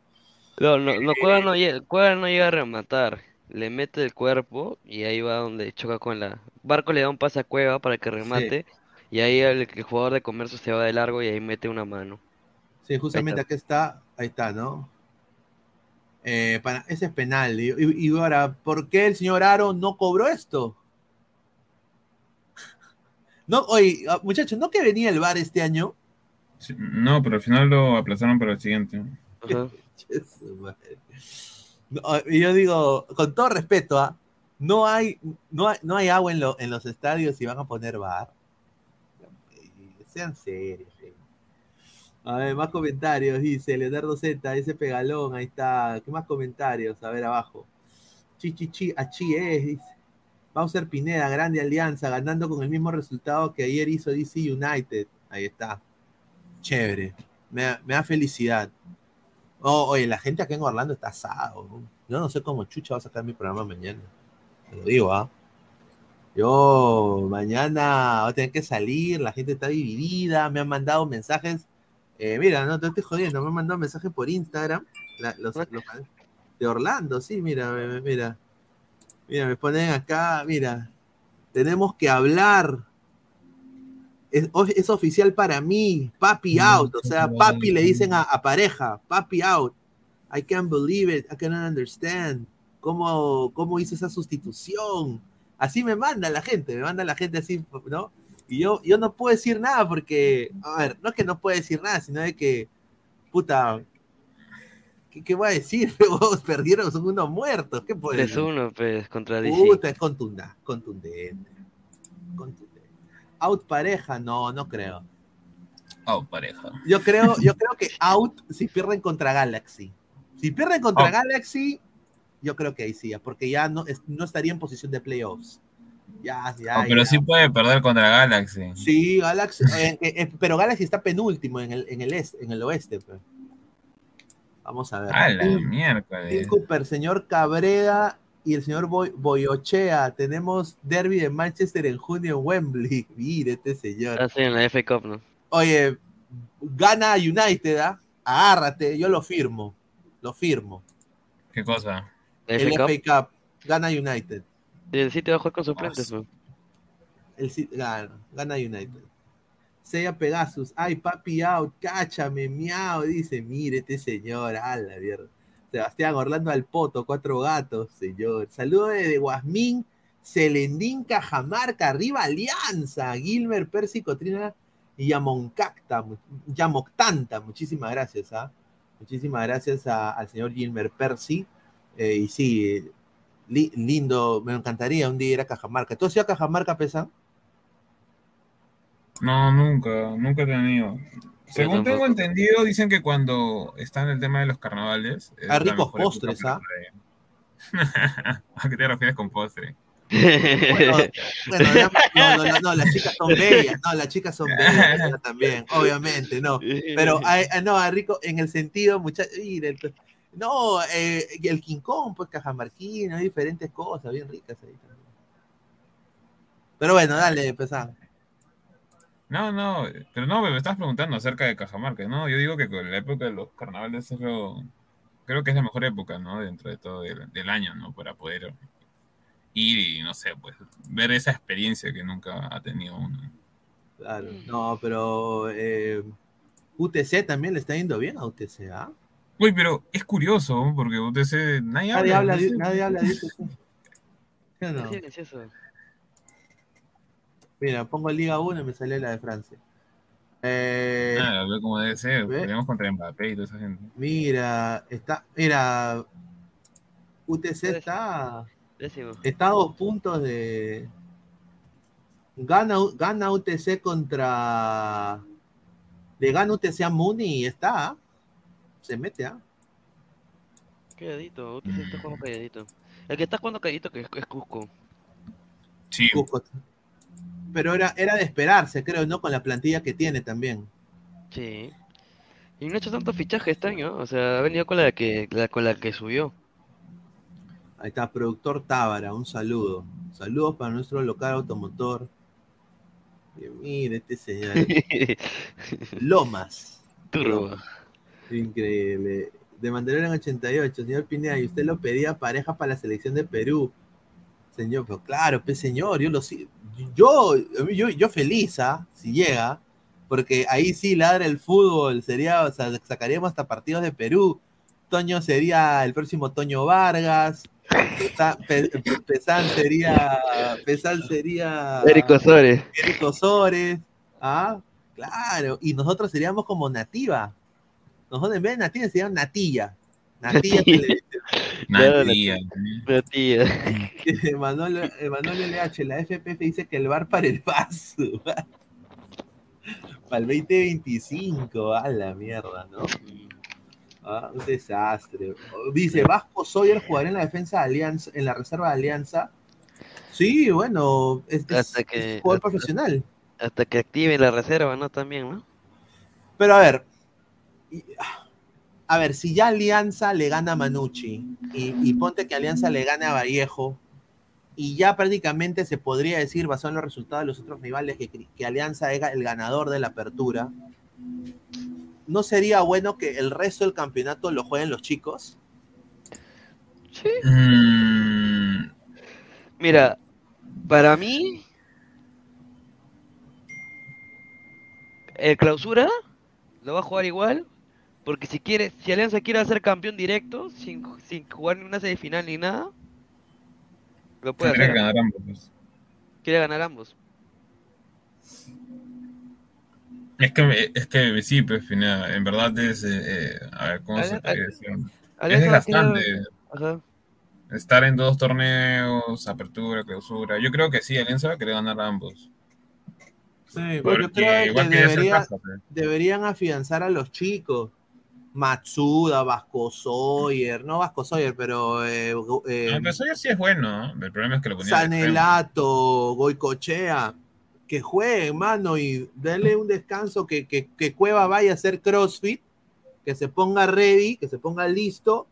No, no, no, Cueva no, llega, Cueva no llega a rematar. Le mete el cuerpo y ahí va donde choca con la. Barco le da un pase a Cueva para que remate. Y ahí el, el jugador de comercio se va de largo y ahí mete una mano. Sí, justamente aquí está, ahí está, ¿no? Eh, para, ese es penal. Y, y- y ahora, ¿por qué el señor Aro no cobró esto? No, oye, ah, muchachos, ¿no que venía el VAR este año? Sí, No, pero al final lo aplazaron para el siguiente. Ajá. No, y yo digo, con todo respeto, ¿ah? no, hay, no, no hay agua en, lo- en los estadios y van a poner bar. Sean serios. gente. A ver, más comentarios, dice Leonardo Z, ese pegalón, ahí está. ¿Qué más comentarios? A ver, abajo. Chichichi, achí es, dice. Bowser Pineda, grande alianza, ganando con el mismo resultado que ayer hizo DC United. Ahí está. Chévere. Me me da felicidad. Oh, oye, la gente acá en Orlando está asado. Yo no sé cómo Chucha va a sacar mi programa mañana. Te lo digo, ¿ah? Yo mañana voy a tener que salir, la gente está dividida, me han mandado mensajes. eh, mira, no te estoy jodiendo, me han mandado mensajes por Instagram. la- los, los- de Orlando, sí, mira, mira. Mira, me ponen acá, mira. Tenemos que hablar. Es, es oficial para mí, papi out. O sea, papi le dicen a, a pareja, papi out. I can't believe it, I cannot understand. ¿Cómo, ¿Cómo hizo esa sustitución? Así me manda la gente, me manda la gente así, ¿no? Y yo, yo no puedo decir nada porque, a ver, no es que no puedo decir nada, sino de que, puta, ¿qué, qué voy a decir? Vos perdieron, son unos muertos, ¿qué puedo decir? 3-1, pues, contra DC. Puta, es contunda- contundente. Contundente. Out pareja, no, no creo. Oh, pareja. Yo creo, yo creo que out si pierden contra Galaxy. Si pierden contra Oh. Galaxy, yo creo que ahí sí, porque ya no, no estaría en posición de playoffs. Ya, ya. Oh, pero ya. sí puede perder contra Galaxy. Sí, Galaxy, eh, eh, eh, pero Galaxy está penúltimo en el, en el, este, en el oeste. pues. Vamos a ver. A la miércoles. Cooper, señor Cabrera y el señor Boy- Boyochea. Tenemos derby de Manchester en junio en Wembley. Mire este señor. Ah, sí, en la F Cup, ¿no? Oye, gana United, ¿ah? agárrate, yo lo firmo, lo firmo. ¿Qué cosa? El FA Cup, FA Cup, gana United. y el City va a jugar con suplentes. ¿no? El, gana, gana United. Seiya Pegasus, ay papi out, cáchame, miau, dice, mire este señor, a la mierda. Sebastián Orlando Alpoto, cuatro gatos, señor. Saludos de Guasmín, Celendín, Cajamarca, arriba Alianza, Gilmer, Percy, Cotrina y Yamoncacta, Yamoctanta, muchísimas gracias, ¿ah? Muchísimas gracias al señor Gilmer Percy. Eh, y sí, li- lindo, me encantaría un día ir a Cajamarca. ¿Tú has ido a Cajamarca, Pesán? No, nunca, nunca he tenido. Según tengo entendido, dicen que cuando está en el tema de los carnavales. es Ah, la ricos postres, ¿ah? ¿A qué te refieres con postre? Bueno, no, no, no, no, las chicas son bellas, no, las chicas son bellas también, obviamente, no. Pero hay- ah, no, a rico en el sentido, muchachos, no, eh, el King Kong, pues cajamarquino, hay diferentes cosas bien ricas ahí también. Pero bueno, dale, Pesán. No, no, pero no, me estás preguntando acerca de Cajamarca, ¿no? Yo digo que con la época de los carnavales es lo, creo que es la mejor época, ¿no? Dentro de todo del, del año, ¿no? Para poder ir y, no sé, pues, ver esa experiencia que nunca ha tenido uno. Claro, no, pero eh, UTC también le está yendo bien a UTC, ¿ah? Uy, pero es curioso, ¿no? porque UTC, nadie, Nadie habla de de, nadie habla de UTC. ¿Sí o no? Mira, pongo Liga 1 y me sale la de Francia. Eh, ve como debe ser, peleamos contra Mbappé y toda esa gente. Mira, está, mira, UTC está, Décimo. está a dos puntos de. Gana, gana UTC contra. Le gana UTC a Muni y está. ¿ah? Se mete, ¿ah? Calladito, UTC está jugando calladito. El que está jugando calladito que es, es Cusco. Sí, Cusco. Pero era, era de esperarse, creo, ¿no? Con la plantilla que tiene también. Sí. Y no ha hecho tanto fichaje este año, o sea, ha venido con la que, la- con la que subió. Ahí está, productor Tábara, un saludo. Saludos para nuestro local automotor. Y mira este señor. Lomas. Turbo. Increíble. De Mandalorian 88, señor Pineda, y usted lo pedía pareja para la selección de Perú. Señor, pero claro, pues señor, yo lo si- yo, yo, yo feliz, ¿ah? Si llega, porque ahí sí ladra el fútbol, sería, o sea, sacaríamos hasta partidos de Perú. Toño sería el próximo Toño Vargas. Pesa- Pe- Pe- Pesán sería, Pesán sería Eric Osores. Eric Osores. Ah, claro. Y nosotros seríamos como nativa. Nosotros en vez de nativa seríamos natilla. Natilla Tía. Emanuel, Emanuel LH, la FPF dice que el bar para el paso. para el 2025, a la mierda, ¿no? Ah, un desastre. Dice, Vasco Sawyer jugará en la defensa de Alianza, en la reserva de Alianza. Sí, bueno, es, es- Hasta que- es jugador hasta- profesional. Hasta que activen la reserva, ¿no? También, ¿no? Pero a ver, y- a ver, si ya Alianza le gana a Manucci y, y ponte que Alianza le gane a Vallejo y ya prácticamente se podría decir, basado en los resultados de los otros rivales, que, que Alianza es el ganador de la apertura, ¿no sería bueno que el resto del campeonato lo jueguen los chicos? Sí. Mm, Mira, para mí, el clausura lo va a jugar igual, porque si quiere, si Alianza quiere ser campeón directo, sin, sin jugar ni una semifinal ni nada, lo puede hacer. ganar ambos. pues. Quiere ganar ambos. Es que, es que sí, pues, en verdad es, eh, eh, a ver, ¿cómo se puede decir? Es Alianza desgastante Ajá. estar en dos torneos, apertura, clausura. Yo creo que sí, Alianza va a querer ganar ambos. Sí, pero yo Porque creo igual que debería- caso, pues. deberían afianzar a los chicos. Matsuda, Vasco Sawyer, no Vasco Sawyer, pero eh, eh, No, pero Sawyer sí es bueno, ¿no? El problema es que lo de extremo. Sanelato, Goicochea, que jueguen, mano, y denle un descanso, que, que, que Cueva vaya a hacer CrossFit, que se ponga ready, que se ponga listo,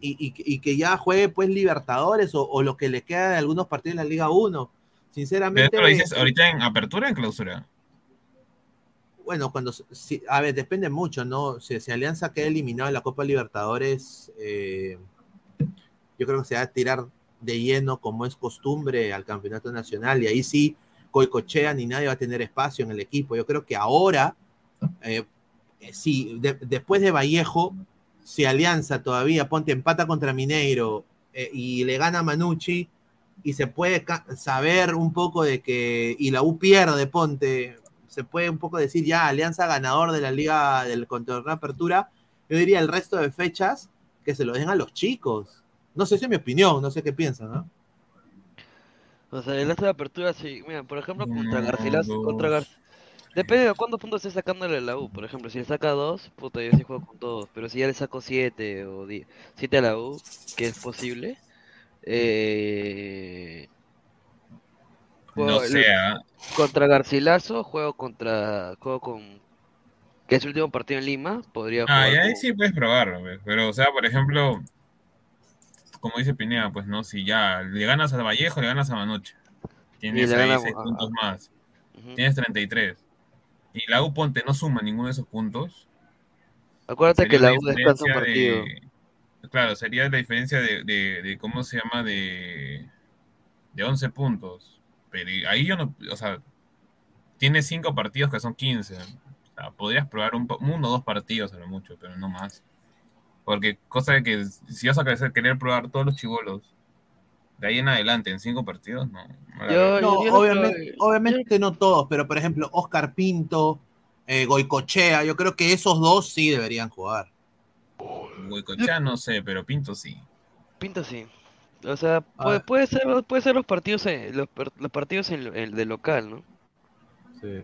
y, y- y que ya juegue pues Libertadores o, o lo que le queda de algunos partidos en la Liga 1. ¿Pero Sinceramente, lo dices ahorita en apertura o en clausura? Bueno, cuando, si, a ver, depende mucho, ¿no? Si, si Alianza queda eliminado en la Copa Libertadores, eh, yo creo que se va a tirar de lleno, como es costumbre, al campeonato nacional, y ahí sí, Coicochea ni nadie va a tener espacio en el equipo. Yo creo que ahora, eh, sí, de- después de Vallejo, si Alianza todavía ponte empata contra Mineiro eh, y le gana a Manucci, y se puede saber un poco de que, y la U pierde, ponte, se puede un poco decir ya Alianza ganador de la liga del de apertura, yo diría el resto de fechas que se lo den a los chicos. No sé si es mi opinión, no sé qué piensan, ¿no? O sea, el de apertura, sí. Mira, por ejemplo, contra Garcilaso, contra dos. Gar... Depende de cuántos puntos esté sacándole la U. Por ejemplo, si le saca dos, puta, yo sí juego con todos. Pero si ya le saco siete o die- siete a la U, que es posible, eh... No juego sé, ¿ah? contra Garcilaso, juego contra, juego con, que es el último partido en Lima, podría Ah, y ahí con- sí puedes probarlo, pues. pero o sea, por ejemplo, como dice Pineda, pues no, si ya le ganas a Vallejo, le ganas a Manuche. Tienes ahí puntos ah. más, Ujú. tienes 33. Y la U Ponte no suma ninguno de esos puntos. Acuérdate sería que la U descansa un partido. de- claro, sería la diferencia de, de- de ¿cómo se llama? De, de 11 puntos. Pero ahí yo no, o sea, tiene 5 partidos que son 15. O sea, podrías probar un, uno o dos partidos a lo mucho, pero no más. Porque cosa de que si vas a querer, querer probar todos los chivolos de ahí en adelante en 5 partidos, no. Yo-. No, yo obviamente, obviamente no todos, pero por ejemplo, Oscar Pinto, eh, Goicochea, yo creo que esos dos sí deberían jugar. Goicoechea no sé, pero Pinto sí. Pinta sí. O sea, A puede, ser, puede ser los partidos en, los, partidos en, en- de local, ¿no? Sí.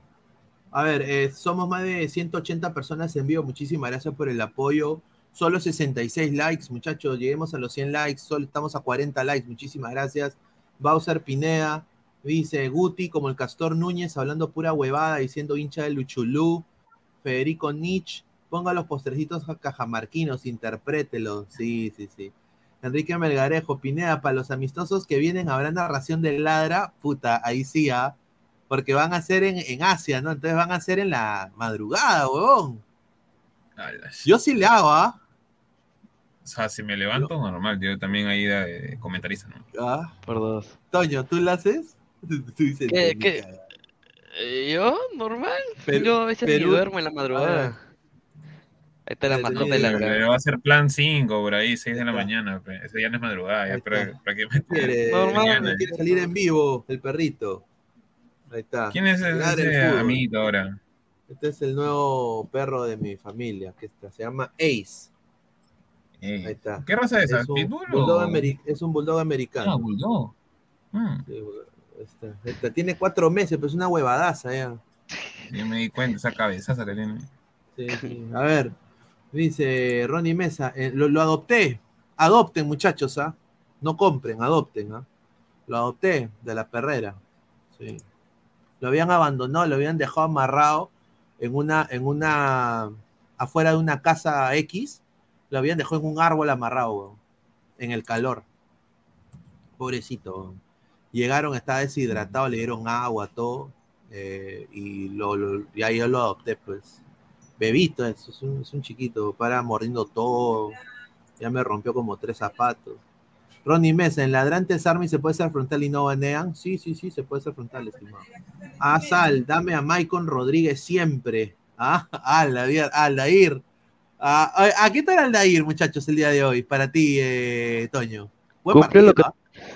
A ver, eh, somos más de 180 personas en vivo. Muchísimas gracias por el apoyo. Solo 66 likes, muchachos. Lleguemos a los 100 likes. Solo estamos a 40 likes. Muchísimas gracias. Bowser Pineda dice Guti, como el Castor Núñez, hablando pura huevada, diciendo hincha de Luchulú. Federico Nietzsche, ponga los postercitos cajamarquinos, interprételo. Sí, sí, sí. Enrique Melgarejo, Pineda, para los amistosos que vienen, habrá narración del ladra. Puta, ahí sí, ¿ah? porque van a ser en, en Asia, ¿no? Entonces van a ser en la madrugada, huevón. Yo sí le hago, ¿ah? O sea, si me levanto, normal. Yo también ahí de comentarista, ¿no? Ah, Por dos. Toño, ¿tú lo haces? Tú dices, ¿Qué- "Ni qué? cagada". Eh, ¿Yo? ¿Normal? Perú- Yo a veces ni Perú- duermo en la madrugada. Ahí está la tenía- de la va a ser plan 5 por ahí, 6 de la mañana. Ese ya no es madrugada, ya es prácticamente. Quiere, Normal. quiere salir en vivo el perrito. Ahí está. ¿Quién es ese, ese amiguito ahora? Este es el nuevo perro de mi familia, que está, se llama Ace. Ey, Ahí está. ¿Qué raza es esa? Es un, ¿Pitbull bulldog o...? es un bulldog Ah, americano. bulldog. Mm, Sí, está, está. Tiene cuatro meses, pero es una huevadaza ya. ya me di cuenta, esa cabezaza que tiene. Sí, sí. A ver, dice Ronnie Mesa, eh, lo, adopté. Adopten, muchachos, ¿ah? No compren, adopten, ¿ah? Lo adopté de la perrera. Sí. Lo habían abandonado, lo habían dejado amarrado en una, en una, afuera de una casa X, lo habían dejado en un árbol amarrado, en el calor. Pobrecito. Llegaron, estaba deshidratado, le dieron agua, todo, eh, y, lo- y ahí yo lo adopté, pues. Bebito, es, es un, es un chiquito, para mordiendo todo. Ya me rompió como tres zapatos. Ronnie Mesa, en Ladrantes Army se puede ser frontal y no banean. Sí, sí, sí, se puede ser frontal, estimado. Ah, Sal, dame a Maicon Rodríguez siempre. Ah, Aldair. Aldair. Ah, ¿a- ¿A qué tal Aldair, muchachos, el día de hoy? Para ti, eh, Toño. Buen Cumplió lo que, ¿ah?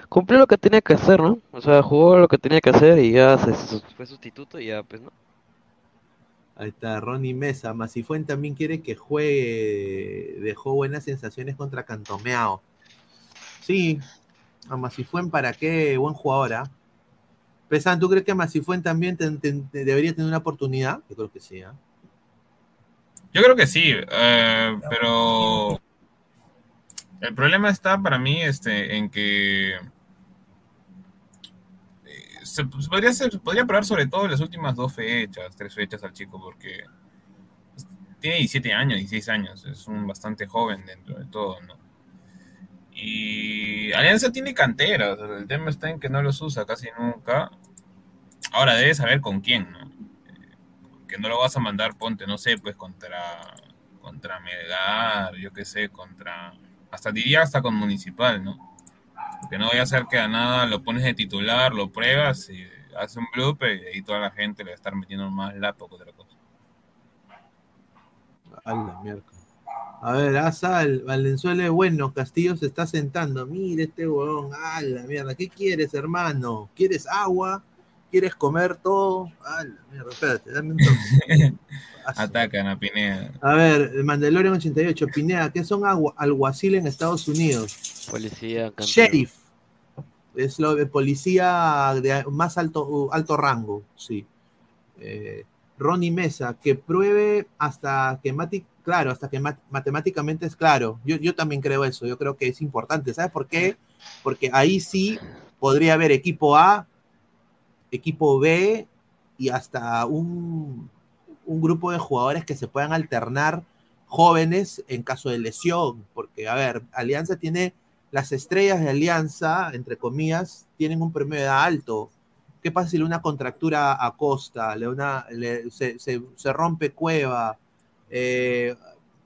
cumplió lo que tenía que hacer, ¿no? O sea, jugó lo que tenía que hacer y ya se, fue sustituto y ya, pues, ¿no? Ahí está, Ronnie Mesa. Masifuen también quiere que juegue. Dejó buenas sensaciones contra Cantomeao. Sí, a Masifuen para qué, buen jugador, ¿ah? Pesan, ¿tú crees que Masifuen también debería tener una oportunidad? Yo creo que sí, ¿ah? Yo creo que sí, eh, pero el problema está para mí este, en que eh, se, se podría, ser, se podría probar sobre todo las últimas dos fechas, tres fechas al chico, porque tiene 17 años, 16 años, es un bastante joven dentro de todo, ¿no? Y Alianza tiene cantera, o sea, el tema está en que no los usa casi nunca. Ahora debe saber con quién, ¿no? porque no lo vas a mandar, ponte, no sé, pues contra, contra Melgar, yo qué sé, contra, hasta diría hasta con Municipal, ¿no? Que no vaya a ser que a nada lo pones de titular, lo pruebas y hace un blooper y ahí toda la gente le va a estar metiendo más lapo que otra cosa. A mierda. A ver, Asal, Valenzuela es bueno, Castillo se está sentando. Mire este huevón, a la mierda. ¿Qué quieres, hermano? ¿Quieres agua? ¿Quieres comer todo? Mierda, espérate, dame un toque. Atacan a Pineda. A ver, Mandalorian 88, Pineda, ¿qué son agua- alguacil en Estados Unidos? Policía. Sheriff. Es lo de policía de más alto, alto rango, sí. Eh, Ronnie Mesa, que pruebe hasta que mati- claro, hasta que mat- matemáticamente es claro. Yo, yo también creo eso, yo creo que es importante. ¿Sabes por qué? Porque ahí sí podría haber equipo A, equipo B y hasta un, un grupo de jugadores que se puedan alternar jóvenes en caso de lesión. Porque, a ver, Alianza tiene las estrellas de Alianza, entre comillas, tienen un promedio de edad alto. ¿Qué pasa si le una contractura a Costa, le una- le- se, se- se rompe Cueva, eh,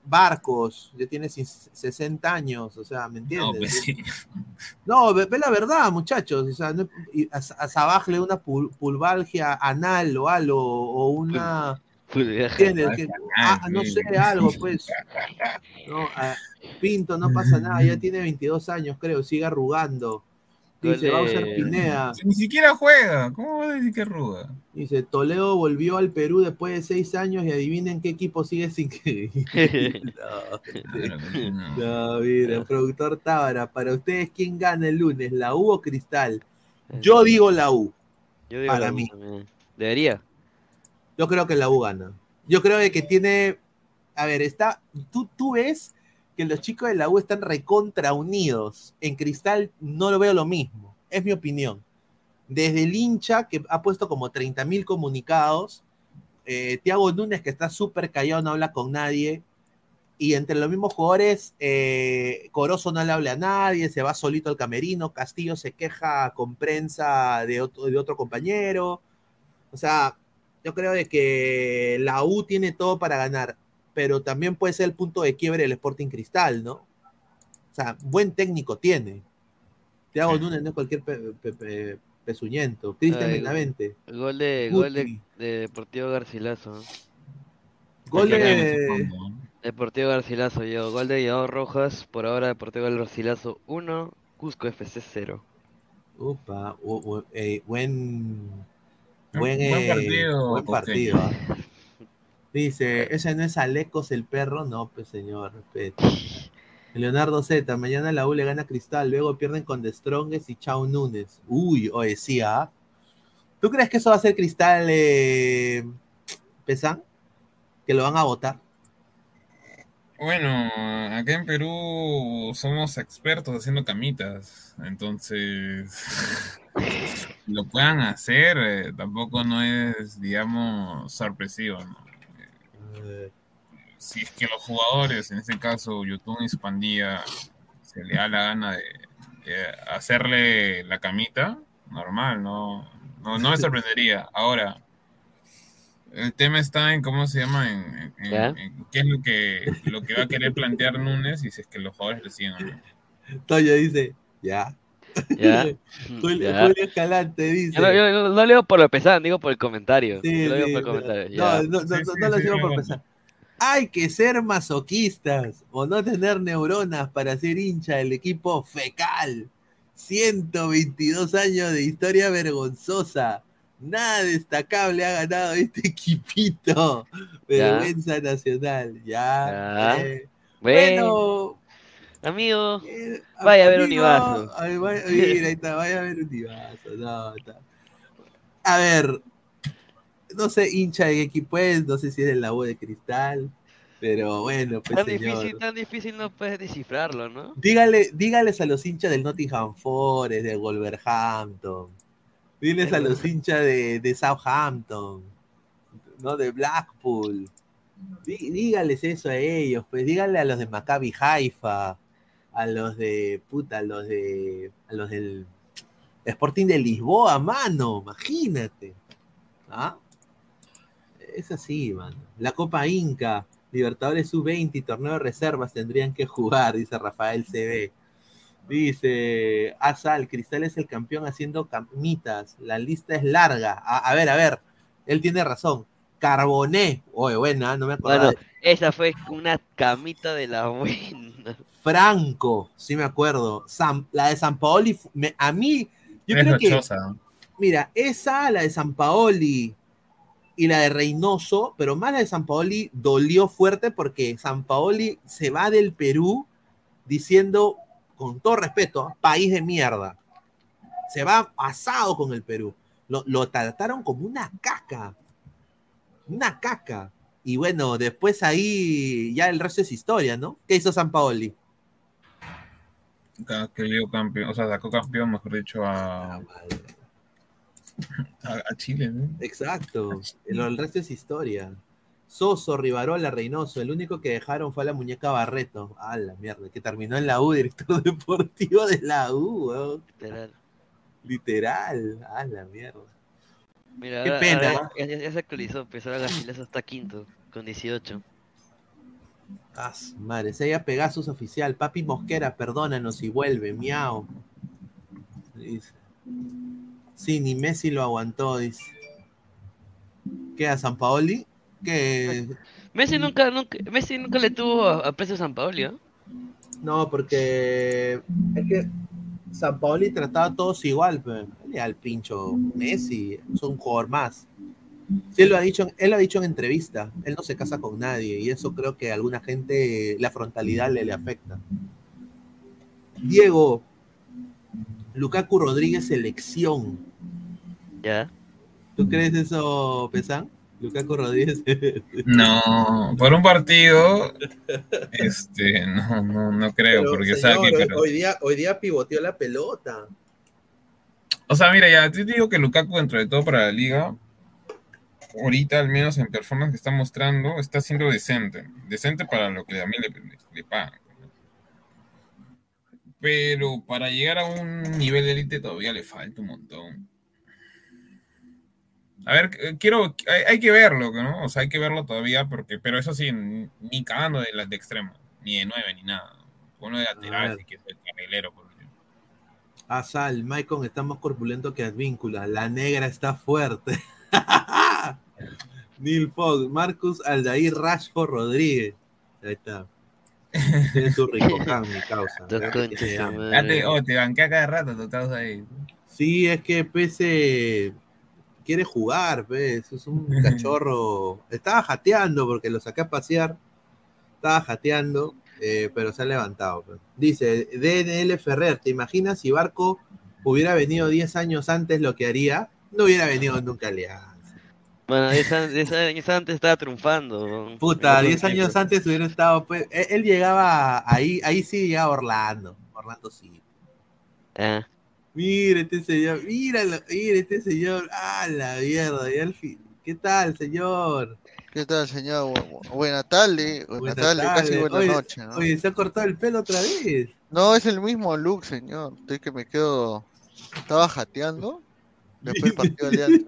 Barcos, ya tiene si- 60 años, o sea, ¿me No, entiendes? pues sí. No, ve, ve la verdad, muchachos. O sea, no- y a, a Sabaj le da una pul- pulvalgia anal o algo, o una. ¿entiendes? Que- ah, no sé, algo, pues. No, a Pinto no pasa nada, ya tiene 22 años, creo, sigue arrugando. Dice, de- Pineda. Ni siquiera juega. ¿Cómo vas a decir que arruga? Dice, Toledo volvió al Perú después de seis años y adivinen qué equipo sigue sin que. no, no. no, mira, productor Tábara, para ustedes, ¿quién gana el lunes? ¿La U o Cristal? Yo digo la U. Yo digo para la U mí. también. Debería. Yo creo que la U gana. Yo creo de que tiene. A ver, está. Tú, tú ves que los chicos de la U están recontra unidos. En Cristal no lo veo lo mismo. Es mi opinión. Desde el hincha, que ha puesto como 30 mil comunicados. eh, Tiago Núñez, que está súper callado, no habla con nadie. Y entre los mismos jugadores, eh, Corozo no le habla a nadie, se va solito al camerino. Castillo se queja con prensa de otro, de otro compañero. O sea, yo creo de que la U tiene todo para ganar, pero también puede ser el punto de quiebre del Sporting Cristal, ¿no? O sea, buen técnico tiene. Thiago Núñez no es cualquier pe- pe- pe- pezuñento. Cristian Benavente. Gol de, gol de, de Deportivo Garcilaso. Gol de... Deportivo Garcilaso, yo. Gol de Llevado Rojas. Por ahora, Deportivo Garcilaso 1, Cusco FC 0. Upa, u- u- eh, buen... Buen, buen eh, partido, buen partido. Dice, ¿ese no es Alecos el perro? No, pues señor, respeto. Leonardo Z, mañana la U le gana Cristal, luego pierden con The Strongest y Chao Núñez. Uy, oye, sí, ¿ah? ¿Tú crees que eso va a ser Cristal eh, Pesán? ¿Que lo van a votar? Bueno, acá en Perú somos expertos haciendo camitas, entonces lo puedan hacer, eh, tampoco no es, digamos, sorpresivo, ¿no? Si es que los jugadores, en este caso YouTube pandilla, se le da la gana de, de hacerle la camita, normal, no, no, no me sorprendería. Ahora, el tema está en cómo se llama, en, en- ¿Ya? en qué es lo que, lo que va a querer plantear Núñez y si es que los jugadores le siguen o no. Dice, ya. ¿Ya? Julio, Ya. Julio Escalante dice. Yo no, yo no- no leo por lo pesado, digo por el comentario. Sí, lo por el no, comentario. No, no, no, lo digo por pensar. Hay que ser masoquistas o no tener neuronas para ser hincha del equipo fecal. 122 años de historia vergonzosa. Nada destacable ha ganado este equipito. Vergüenza nacional. Ya. Ya. eh. Bueno, amigo. eh, Vaya a ver Univaso. ay, vaya- mira, ahí está, vaya a ver Univaso. No, está. A ver, no sé, hincha de equipo es, no sé si es de la U de cristal, pero bueno, pues Tan señor. difícil, tan difícil no puedes descifrarlo, ¿no? Dígale, dígales a los hinchas del Nottingham Forest, de Wolverhampton. Diles a los hinchas de, de Southampton, ¿no? De Blackpool. Dí- dígales eso a ellos, pues díganle a los de Maccabi Haifa, a los de puta, a los de a los del Sporting de Lisboa, mano, imagínate. ¿Ah? Es así, man. La Copa Inca, Libertadores Sub-20 y Torneo de Reservas tendrían que jugar, dice Rafael CB. Dice Asal, Cristal es el campeón haciendo camitas. La lista es larga. A, a ver, a ver. Él tiene razón. Carboné. Oye, buena, no me acuerdo. Bueno, esa fue una camita de la buena. Franco, sí me acuerdo. San- la de San Paoli, me- a mí, yo Es creo que, mira, esa, la de San Paoli y la de Reynoso, pero más la de San Paoli dolió fuerte porque San Paoli se va del Perú diciendo, con todo respeto, país de mierda. Se va asado con el Perú. Lo, lo trataron como una caca. Una caca. Y bueno, después ahí ya el resto es historia, ¿no? ¿Qué hizo San Paoli? Que dio campeón, o sea, sacó campeón, mejor dicho, a, a, a Chile, ¿no? Exacto. El, el resto es historia. Soso, Rivarola, Reynoso. El único que dejaron fue a la muñeca Barreto. A la mierda. Que terminó en la U, director deportivo de la U. Literal. Literal. A la mierda. Mira, Qué ahora- pena, ahora ya, ya- ya se actualizó, pues ahora Garcilaso está quinto, con 18. Ah, madre. Sella Pegasus oficial. Papi Mosquera, perdónanos y vuelve. Miau. Dice. Sí, ni Messi lo aguantó, dice. ¿Qué a San Paoli? Que Messi nunca, nunca, Messi nunca le tuvo a, a precio San Paoli, ¿ah? No, porque es que San Paoli trataba a todos igual, pero al pincho Messi, es un jugador más. Sí, él lo ha dicho, él lo ha dicho en entrevista, él no se casa con nadie y eso creo que a alguna gente la frontalidad le, le afecta. Diego, Lukaku Rodríguez selección. Ya. ¿Tú crees eso, Pesan? Lukaku Rodríguez. No, por un partido, este, no, no, no creo, Pero, porque señor, sabe que, pero- hoy día, hoy día pivoteó la pelota. o sea, mira, ya te digo que Lukaku dentro de todo para la liga, ahorita al menos en performance que está mostrando, está siendo decente, decente para lo que a mí le, le, le pagan. Pero para llegar a un nivel de élite todavía le falta un montón. A ver, eh, quiero, hay, hay que verlo, ¿no? O sea, hay que verlo todavía, porque, pero eso sí, ni cagando de, de extremo, ni de nueve, ni nada. Uno de lateral, ver. si quieres, el carrilero, por último. Asal, Maicon está más corpulento que Advíncula. La negra está fuerte. Neil Fogg, Marcus Aldair Rashford Rodríguez. Ahí está. Tiene su ricocán, mi causa. Ya te, oh, te banqué a cada rato, tu causa ahí. Sí, es que Pese quiere jugar, pues. Es un cachorro. Estaba jateando porque lo saqué a pasear. Estaba jateando, eh, pero se ha levantado. pues. Dice, DNL Ferrer, ¿te imaginas si Barco hubiera venido 10 años antes lo que haría? No hubiera venido nunca a Alianza. Bueno, 10 años 10 años antes estaba triunfando. Puta, En 10 otros años antes hubiera estado, pues, él, él llegaba ahí, ahí sí llegaba Orlando. Orlando sí. Ah, Mira este señor, míralo, mira este señor, ah, la mierda, y al fin, ¿qué tal, señor? ¿Qué tal, señor? Bu- bu- Buena tarde, buena Buenas tarde, casi buena Oye, noche. ¿no? Oye, se ha cortado el pelo otra vez. No, es el mismo look, señor. Estoy que me quedo. Estaba jateando. Después del partido de.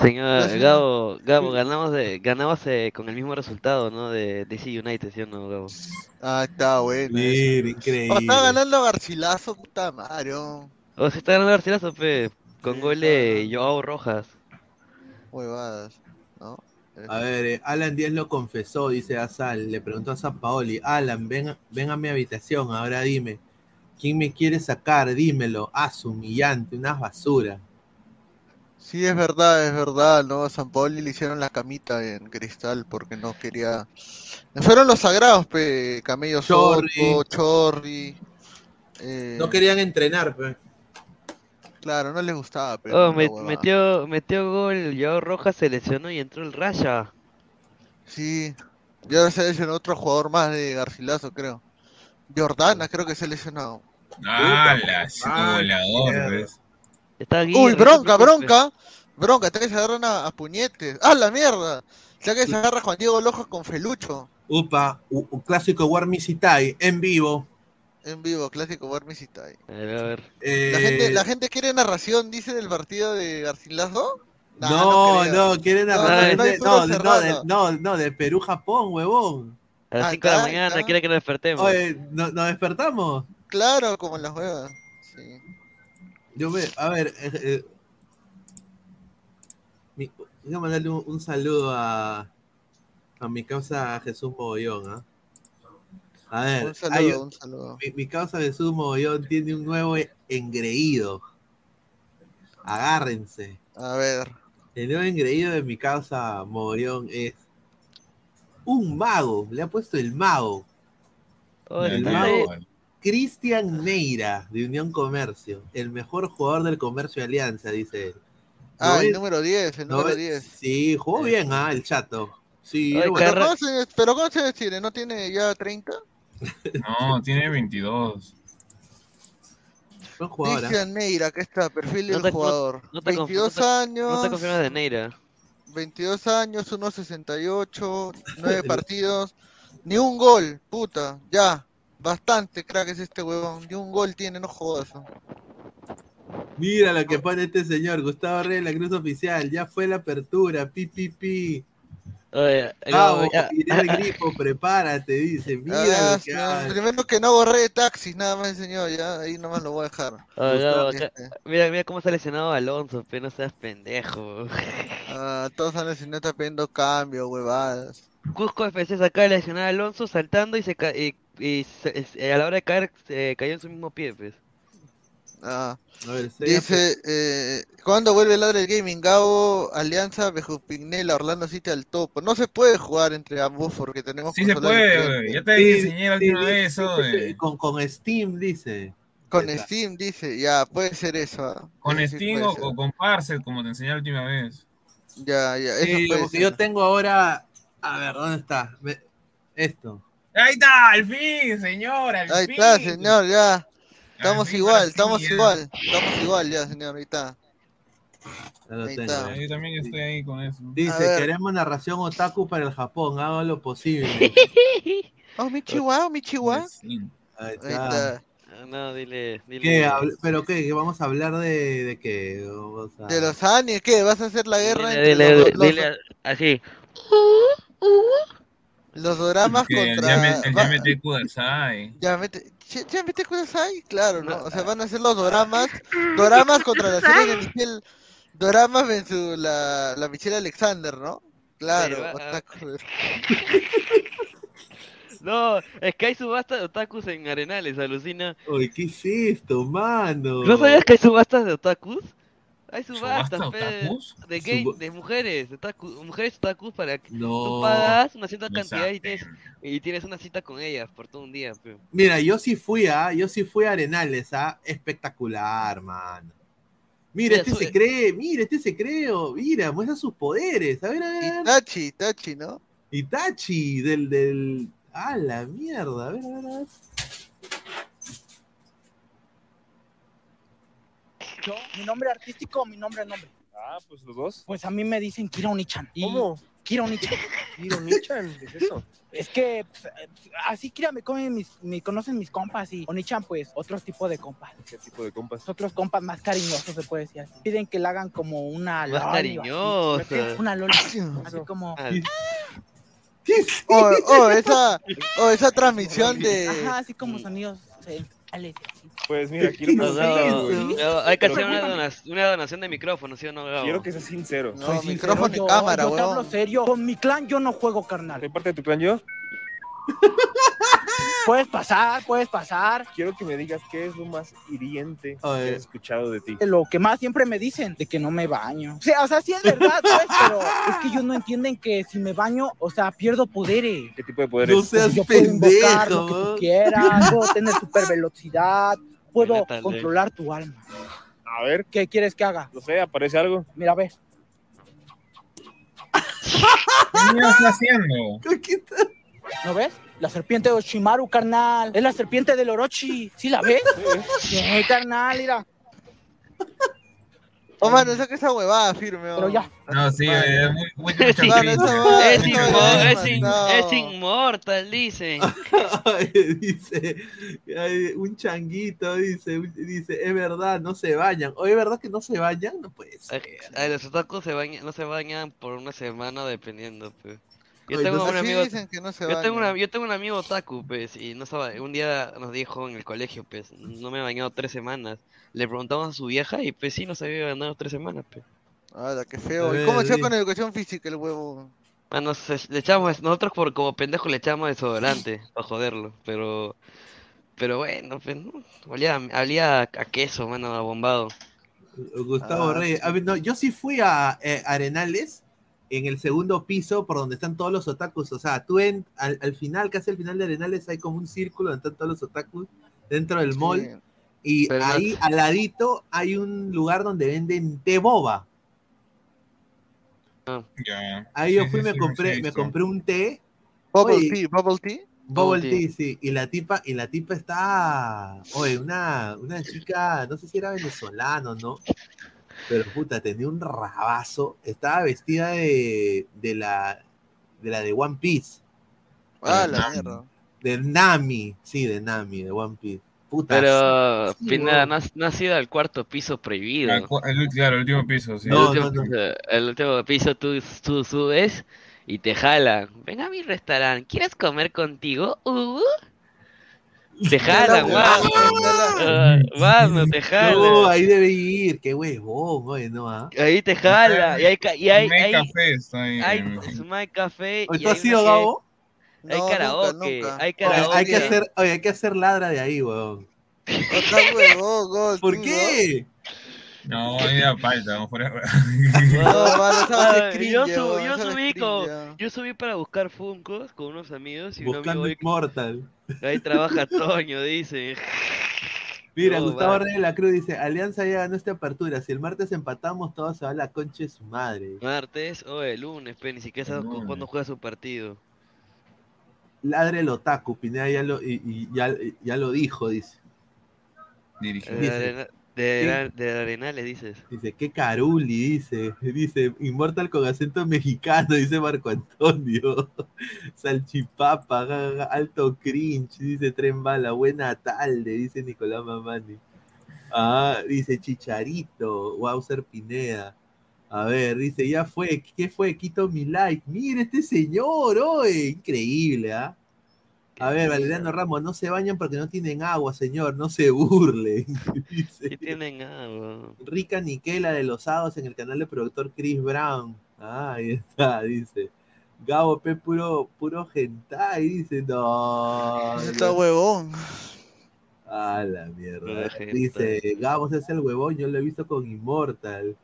Señor. Gabo, Gabo, ganamos, de, ganamos eh, con el mismo resultado, ¿no? De DC United, ¿sí o no, Gabo? Ah, está bueno. Mira, eso. increíble. Oh, estaba ganando Garcilaso, puta madre. oh. O se está ganando Garcilaso, pe, con Sí, gol está de. Joao Rojas. Huevadas, ¿no? A ver, eh, Alan Díaz lo confesó, dice Asal, le preguntó a San Paoli, Alan, ven, ven a mi habitación, ahora dime, ¿quién me quiere sacar? Dímelo, ah, humillante, unas basuras. Sí, es verdad, es verdad, ¿no? A San Paoli le hicieron la camita en cristal porque no quería. Fueron los sagrados, pe. Camello Chorri. Soto, Chorri. eh, No querían entrenar. Claro, no les gustaba, pero. Oh, metió, metió gol, Joao Rojas se lesionó y entró el Raya. Sí. Y ahora se lesionó otro jugador más de Garcilaso, creo. Jordana, creo que se ha lesionado. Ah, la sí, Está Uy, bronca, bronca. Bronca, te que se agarran a, a puñetes. ¡Ah, la mierda! Ya que se agarra Juan Diego Loja con Felucho. Upa, u- un clásico War Misitai en vivo. En vivo, clásico Barmisitay. A ver, a ver. Eh, La gente, la gente quiere narración, dice, del partido de Garcilaso. Nah, no, creo. no, quieren No, arrancar. no No, no, de, no, no, de Perú-Japón, huevón. A las Ah, 5 de la está, mañana está. quiere que nos despertemos. Oye, ¿no- ¿nos despertamos? Claro, como en las huevas. Yo me, a ver, eh, eh, mi- voy a mandarle un, un saludo a, a mi causa Jesús Mogollón, ¿ah? A ver, Un saludo, un- un saludo. mi, mi causa Jesús Mogollón tiene un nuevo engreído. Agárrense. A ver. El nuevo engreído de mi causa Mogollón es un mago. Le ha puesto el mago. Oye, el está mago-. Cristian Neira, de Unión Comercio. El mejor jugador del comercio de Alianza, dice él. Ah, No el es- número 10, el No, número eh, 10. Sí, jugó bien, ah, el chato. Sí, Oye, bueno, Pero ¿cómo, se, pero ¿cómo se tiene? ¿No tiene ya 30? No, tiene 22. buen jugador. ah. Cristian Neira, que está, perfil No del te- no- jugador. no te conf- 22 no te- años. No te confirmas de Neira. 22 años, 1.68, 9 partidos, ni un gol, puta, ya. Bastante crack es este huevón, ni un gol tiene, no jodas. ¿no? Mira lo que pone este señor, Gustavo Reyes, la cruz oficial. Ya fue la apertura, pi, pi, pi. Oye, al grifo, prepárate, dice. Mira Ah, lo que señor, hace. primero que no borré taxis, nada más señor, ya ahí nomás lo voy a dejar. Oye, Este, acá- mira, mira cómo está lesionado Alonso, pero no seas pendejo. ah, todos han lesionado, está pidiendo cambio, huevadas. Cusco FC saca de lesionar a Alonso saltando y se ca- y, y se- es- a la hora de caer se cayó en su mismo pie, pues. Ah, A ver, dice, eh, ¿cuándo vuelve el ladre del gaming? Gabo, Alianza, Bejupignela, Orlando City al topo. No se puede jugar entre ambos porque tenemos Sí se puede. Ya te Sí, enseñé la sí, última sí, vez, sí, Con, con Steam, dice. Con Está. Steam dice, ya, puede ser eso. ah. Con Eso sí Steam o, con Parcel, como te enseñé la última vez. Ya, ya, eso Sí, puede porque ser. yo tengo ahora. A ver, ¿dónde está? Esto. Ahí está, al fin, señor, al Ahí fin. está, señor, ya. Estamos fin, igual, sí, estamos ya. igual. Estamos igual ya, señor, ahí está. Ya lo Ahí tengo. está. Yo también estoy ahí con eso. Dice, queremos narración otaku para el Japón, hago lo posible. Oh, mi chihuahua, mi chihuahua. Sí. Ahí Ahí está. está. Ah, No, dile, dile. ¿Qué? ¿Pero qué? ¿Que ¿Vamos a hablar de, de qué? Vamos a- De los animes, ¿qué? ¿Vas a hacer la guerra Dile, entre dile, los, los- dile así. Los doramas Que contra... el Yamete Kudasai. Ya mete, ¿Ya- ya mete cosas ahí? Claro, ¿no? O sea, van a hacer los doramas, doramas contra la serie de Michelle, doramas versus la, la Michelle Alexander, ¿no? Claro, Sí, va- otaku. No, es que hay subastas de otakus en Arenales, alucina. Uy, ¿qué es esto, mano? ¿No sabías que hay subastas de otakus? Hay subastas, ¿Subasta de gay, de mujeres, otaku, mujeres otakus para que tú No. pagas una cierta cantidad y tienes, y tienes una cita con ellas por todo un día, pe. Mira, yo sí fui a, yo sí fui a Arenales, ¿ah? Espectacular, mano. Mira, Mira, este se cree, mira, este se cree, oh, mira, muestra sus poderes. A ver, a ver, a ver. Itachi, Itachi, ¿no? Itachi, del, del. Ah, la mierda, a ver, a ver, a ver. Yo, mi nombre artístico o mi nombre nombre. Ah, pues los dos. Pues a mí me dicen Kira Onichan. Y ¿Cómo? Kira Onichan. Kiro Nichan, ¿qué es eso? Es que pues, así Kira me comen mis, me conocen mis compas y Onichan pues otro tipo de compas. ¿Qué tipo de compas? Otros compas más cariñosos se puede decir así. Piden que le hagan como una Más o cariñosa. Una loli. Así como Ah, ¿Qué es Oh, oh, esa, oh, esa transmisión de... Ajá, así como sonidos. Pues mira, quiero no, que, no, no, hay que hacer una, cuéntame. dona- una donación de micrófono, ¿sí o no, Gabo? quiero que seas sincero. No, Soy sincero, micrófono y yo- cámara, Yo te hablo serio. Con mi clan yo no juego carnal. ¿Soy parte de tu clan yo? Puedes pasar, puedes pasar. Quiero que me digas qué es lo más hiriente que has escuchado de ti. lo que más siempre me dicen, de que no me baño. O sea, o sea, sí es verdad, pues, pero es que ellos no entienden que si me baño, o sea, pierdo poderes. ¿Qué tipo de poderes? No seas yo puedo invocar lo que pendejo. tú quieras, puedo tener super velocidad, puedo controlar tu alma. A ver, ¿Qué quieres que haga? no sé, aparece algo. Mira, ve. ¿Qué me está haciendo? ¿Qué tal? ¿No ves? La serpiente de Oshimaru, carnal. Es la serpiente del Orochi. ¿Sí la ves? Sí, carnal, mira. Oh, mano, saca esa huevada firme. Pero ya. No, sí, Mano. es muy, muy Es, es, esa inmo- huevada es in- mandado. es inmortal, dice. dice, ay, un changuito, dice, dice, es verdad, no se bañan. O es verdad que no se bañan, no puede ser. Ay, los otakus se bañan, no se bañan por una semana dependiendo, pues. Yo tengo un amigo, dicen que no se yo tengo, bañan. una, yo tengo un amigo otaku, pues, y no sabe, un día nos dijo en el colegio, pues, no me he bañado tres semanas. Le preguntamos a su vieja y pues sí, no se había bañado tres semanas, pues. Ah, qué feo. A ¿Y cómo ver, hacía di. con educación física el huevo? Mano, se- le echamos, nosotros por como pendejos le echamos desodorante para joderlo, pero pero bueno, pues no, olía, olía a queso, mano, a bombado. Gustavo Ah, Reyes. sí. A ver, no, yo sí fui a eh, Arenales en el segundo piso por donde están todos los otakus. O sea, tú en, al, al final, casi al final de Arenales, hay como un círculo donde están todos los otakus dentro del mall. Sí. Y Pero no- ahí al ladito hay un lugar donde venden té boba. Ya. Ahí yo fui sí, me sí, compré, me compré un té, Bubble Oye. tea, bubble tea. bubble tea, sí. Y la tipa, y la tipa está, oye, una, una chica, no sé si era venezolana o no, pero puta, tenía un rabazo. Estaba vestida de, de la, de la de One Piece. Ah, Pero la no. mierda. De Nami, sí, de Nami, de One Piece. Puta, Pero sí, Pineda, no has, no has ido al cuarto piso prohibido. Al el- claro, el último piso, sí. El, último, no, no. piso- el último piso tú, tú subes y te jalan. Ven a mi restaurante, ¿quieres comer contigo? Uh, te jalan, huevada, mano. la- Ah, te No, ahí debe ir, qué huevón, oye, no, ah. Ahí te jala. Y hay, ca- y hay, hay, café está ahí. hay Smile Café. ¿Tú hay has una ido, que- Gabo? Hay karaoke, nunca, nunca. hay Oye, karaoke. hay que hacer, oye, hay que hacer ladra de ahí, weón. Está huevón, gol, ¿Por qué? No, ahí da falta, mejor es- ¿no? No, mano, cringe, yo, sub- yo subí con, yo subí para buscar Funkos con unos amigos y un amigo Buscando Immortal. ahí trabaja Toño, dice. Mira, No, Gustavo vale. Reyes de la Cruz dice, Alianza ya ganó esta apertura, si el martes empatamos, todo se va a la concha de su madre. Martes o el lunes, pero ni siquiera sabes cuándo juega su partido. Ladre el otaku, Pineda ya lo, y, y ya, ya lo dijo, dice. Dirigido. De, de Arenales dices. Dice, qué caruli, dice. Dice, Immortal con acento mexicano, dice Marco Antonio. Salchipapa, alto cringe, dice Tren Bala, buena tarde, dice Nicolás Mamani. Ah, dice Chicharito, Wauser Pineda. A ver, dice, ya fue, ¿qué fue? Quito mi like. Mire este señor, oye, increíble, ¿ah? A ver, Valeriano Ramos, no se bañan porque no tienen agua, señor, no se burlen. Dice. Sí tienen algo. Rica Niquela de los sábados en el canal del productor Chris Brown. Ah, ahí está, dice. Gabo P puro, puro hentai, dice. No. Está huevón. Ah, la mierda. Dice, Gabo es el huevón, yo lo he visto con Immortal.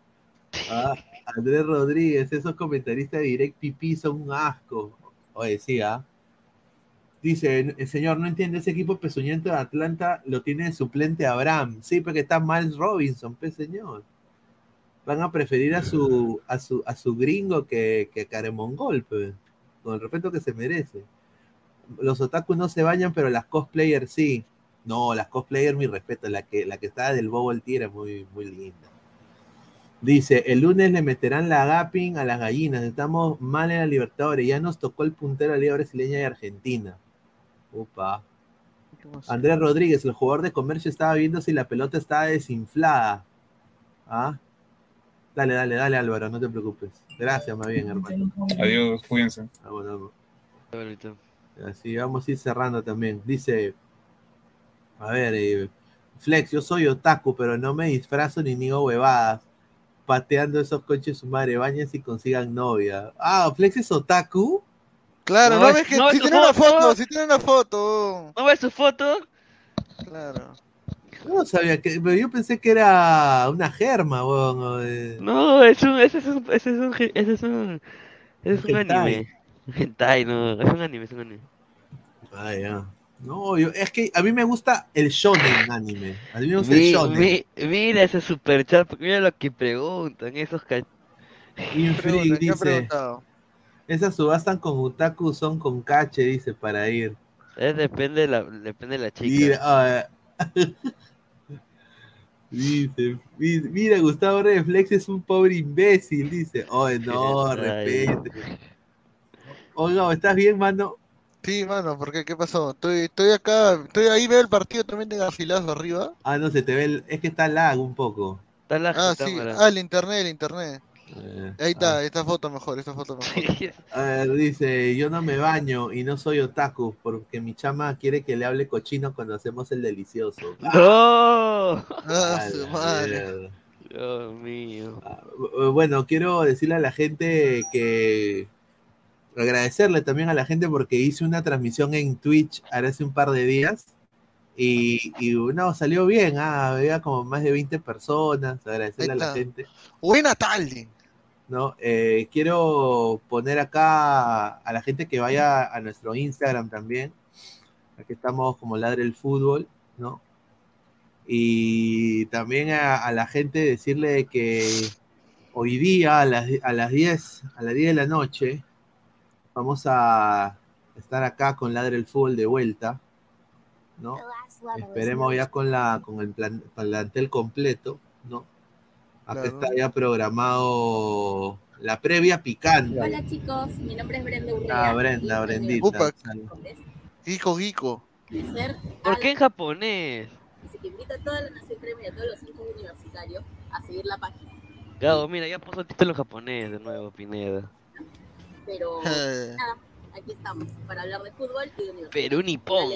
Ah, Andrés Rodríguez, esos comentaristas de Direct PP son un asco. Oye, sí, ¿ah? Dice, el señor, no entiende, ese equipo pezuñento de Atlanta lo tiene suplente Abraham. Sí, porque está Miles Robinson, pues señor. Van a preferir a su, a su, a su gringo que, que a Caremongol, pues, con el respeto que se merece. Los otakus no se bañan, pero las cosplayers sí. No, las cosplayers, mi respeto, la que, la que estaba del Bubble Tea era muy, muy linda. Dice, el lunes le meterán la gapping a las gallinas. Estamos mal en la Libertadores. Ya nos tocó el puntero de la Liga Brasileña y Argentina. Upa. Andrés Rodríguez, el jugador de comercio, estaba viendo si la pelota estaba desinflada. ¿Ah? Dale, dale, dale, Álvaro, no te preocupes. Gracias, más bien, hermano. Adiós, cuídense. Vamos. Así vamos a ir cerrando también. Dice, a ver, eh, Flex, yo soy otaku, pero no me disfrazo ni niego huevadas. Pateando esos coches su madre, bañas y consigan novia. Ah, Flex es otaku. Claro, No no, ves- que no si tiene una foto. si tiene una foto. ¿No ves su foto? Claro. Yo no sabía que, pero yo pensé que era una germa, weón. de- No, es un, ese es un, ese es un, ese es un, ese es un Hentai. anime. Un Hentai, no, es un anime, es un anime. Ah, ya. No, yo, es que a mí me gusta el shonen anime. A mí me gusta el shonen. mi- mira ese super chat, porque mira lo que preguntan esos ca- Green Freak Pregunta, ¿qué ha dice, preguntado? Esas subastan con otaku son con cache, dice, para ir. Es depende de la, depende de la chica. Mira, ah, Dice, mi- mira, Gustavo Reflex es un pobre imbécil, dice. Oh, no, respete. Oiga, ¿estás bien, mano? Sí, mano, ¿por qué? ¿Qué pasó? Estoy, estoy acá, estoy ahí, veo el partido también de Garcilaso arriba. Ah, no, se te ve, el- es que está lag un poco. Está la Ah, sí, cámara. ah, el internet, el internet. Eh, Ahí está, esta foto mejor, esta foto mejor. A ver, dice, yo no me baño y no soy otaku porque mi chama quiere que le hable cochino cuando hacemos el delicioso. ¡No! Ah, A su la madre. mierda. Dios mío. Bu- Bueno, quiero decirle a la gente que agradecerle también a la gente porque hice una transmisión en Twitch ahora hace un par de días y, y no, salió bien, ah, había como más de 20 personas, agradecerle a la gente. Buena tarde. ¿No? Eh, quiero poner acá a la gente que vaya a nuestro Instagram también. Aquí estamos como Ladre el Fútbol, ¿no? Y también a, a la gente decirle que hoy día a las, a las 10, a las 10 de la noche, vamos a estar acá con Ladre el Fútbol de vuelta, ¿no? Esperemos ya con la con el plan, plantel completo, ¿no? Acá Claro. está ya programado la previa picante. Hola chicos, mi nombre es Brenda Urrea. Ah, Brenda, Brendita. Upa. Gico, Gico. ¿Por qué en japonés? Así que invito a toda la Nación Crema y a todos los hijos universitarios a seguir la página. Gabo, mira, ya puso el título en japonés de nuevo, Pineda. Pero nada, aquí estamos para hablar de fútbol y de universidad. Perú nipón.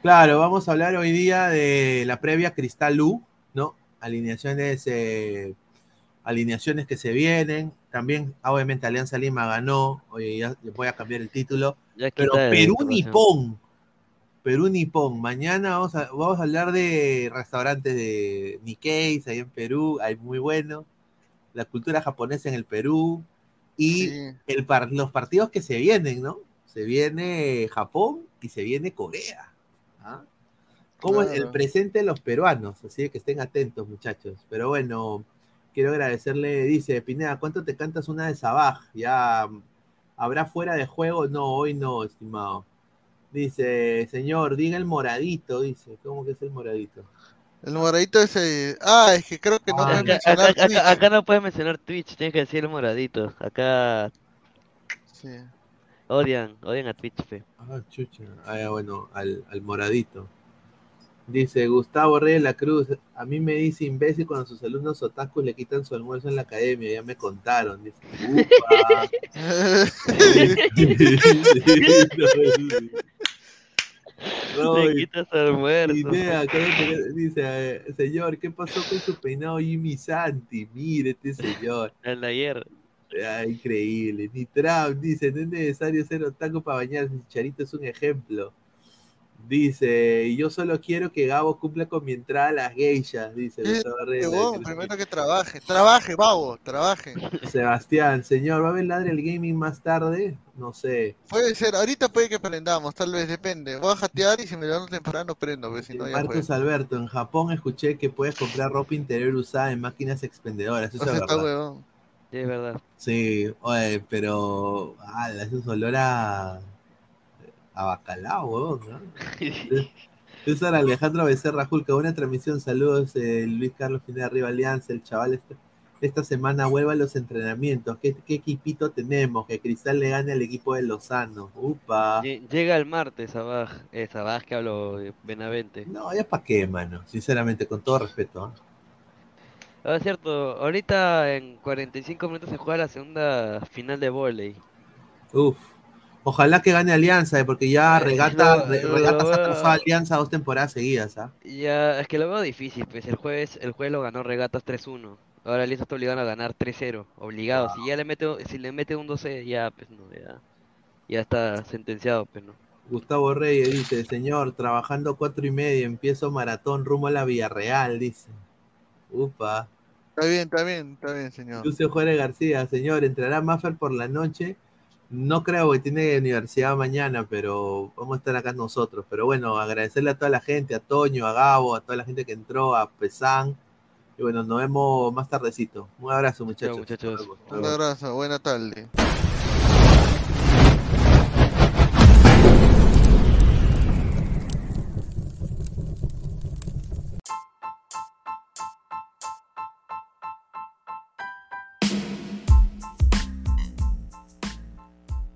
Claro, vamos a hablar hoy día de la previa Cristal U, ¿no? Alineaciones, eh, alineaciones que se vienen. También, obviamente, Alianza Lima ganó. Oye, ya ya voy a cambiar el título. Pero Perú. Nipón. Perú Nipón. Mañana vamos a, vamos a hablar de restaurantes de Nikkei, ahí en Perú. Hay muy bueno. La cultura japonesa en el Perú. Y sí. el par- los partidos que se vienen, ¿no? Se viene Japón y se viene Corea. ¿ah? Como es el presente de los peruanos, así que estén atentos, muchachos. Pero bueno, quiero agradecerle, dice Pineda, ¿cuánto te cantas una de Sabaj? Ya habrá fuera de juego, no, hoy no, estimado. Dice, señor, diga el moradito, dice, ¿cómo que es el moradito? El moradito ese. Ah, es que creo que no Ah, pueden Acá, mencionar acá- acá- Twitch. acá no puedes mencionar Twitch, tienes que decir el moradito. Acá Sí. odian, odian a Twitch, fe. Ah, chucha. Ah, ya, bueno, al, al moradito. Dice Gustavo Reyes de la Cruz. A mí me dice imbécil cuando sus alumnos otakus le quitan su almuerzo en la academia. Ya me contaron. Dice, "Upa". No, Le quitas almuerzo. Cállate, dice, eh, señor, ¿qué pasó con su peinado Jimmy Santi? Mire este señor. El de ayer. Ah, increíble. Ni Trump dice, no es necesario ser otaku para bañarse. Charito es un ejemplo. Dice, yo solo quiero que Gabo cumpla con mi entrada a las geishas. Dice Sí. Qué huevón, primero que trabaje. Trabaje, babo, trabaje. Sebastián, señor, ¿va a haber ladre el gaming más tarde? No sé. Puede ser, ahorita puede que prendamos, tal vez, depende. Voy a jatear y si me levanto temprano prendo, pues si no ya fue. Marcos Alberto, en Japón escuché que puedes comprar ropa interior usada en máquinas expendedoras. Eso O sea, es está verdad. huevón. Sí, es verdad. Sí, oye, pero. ala, eso es olor a. a bacalao, huevón, ¿no? César Alejandro Becerra Julca, buena transmisión, saludos eh, Luis Carlos Pineda Arriba Alianza, el chaval esta, esta semana vuelve a los entrenamientos, ¿Qué, qué equipito tenemos? Que Cristal le gane al equipo de Lozano, upa. Lle- Llega el martes, Sabaj. Eh, Sabaj que hablo de Benavente. No, ya para qué, mano, sinceramente, con todo respeto. ¿ah? Ah, es cierto, ahorita en 45 minutos se juega la segunda final de volei. Uf. Ojalá que gane Alianza, eh, porque ya regata, no, Re- regata no, se ha no. cruzado a Alianza dos temporadas seguidas, ¿ah? Ya, es que lo veo difícil, pues el jueves, el jueves lo ganó Regatas 3-1. Ahora Alianza está obligado a ganar 3-0, obligado. Si ya le mete, si le mete un 12, ya, pues no, ya, ya está sentenciado, pues no. Gustavo Reyes dice, señor, trabajando cuatro y media, empiezo maratón rumbo a la Villarreal, dice. Upa. Está bien, está bien, está bien, señor. Lucio Juárez García, señor, ¿entrará Maffer por la noche? No creo que tiene universidad mañana, pero vamos a estar acá nosotros. Pero bueno, agradecerle a toda la gente, a Toño, a Gabo, a toda la gente que entró, a Pesán. Y bueno, nos vemos más tardecito. Un abrazo, muchachos. muchachos. Un abrazo, buena tarde.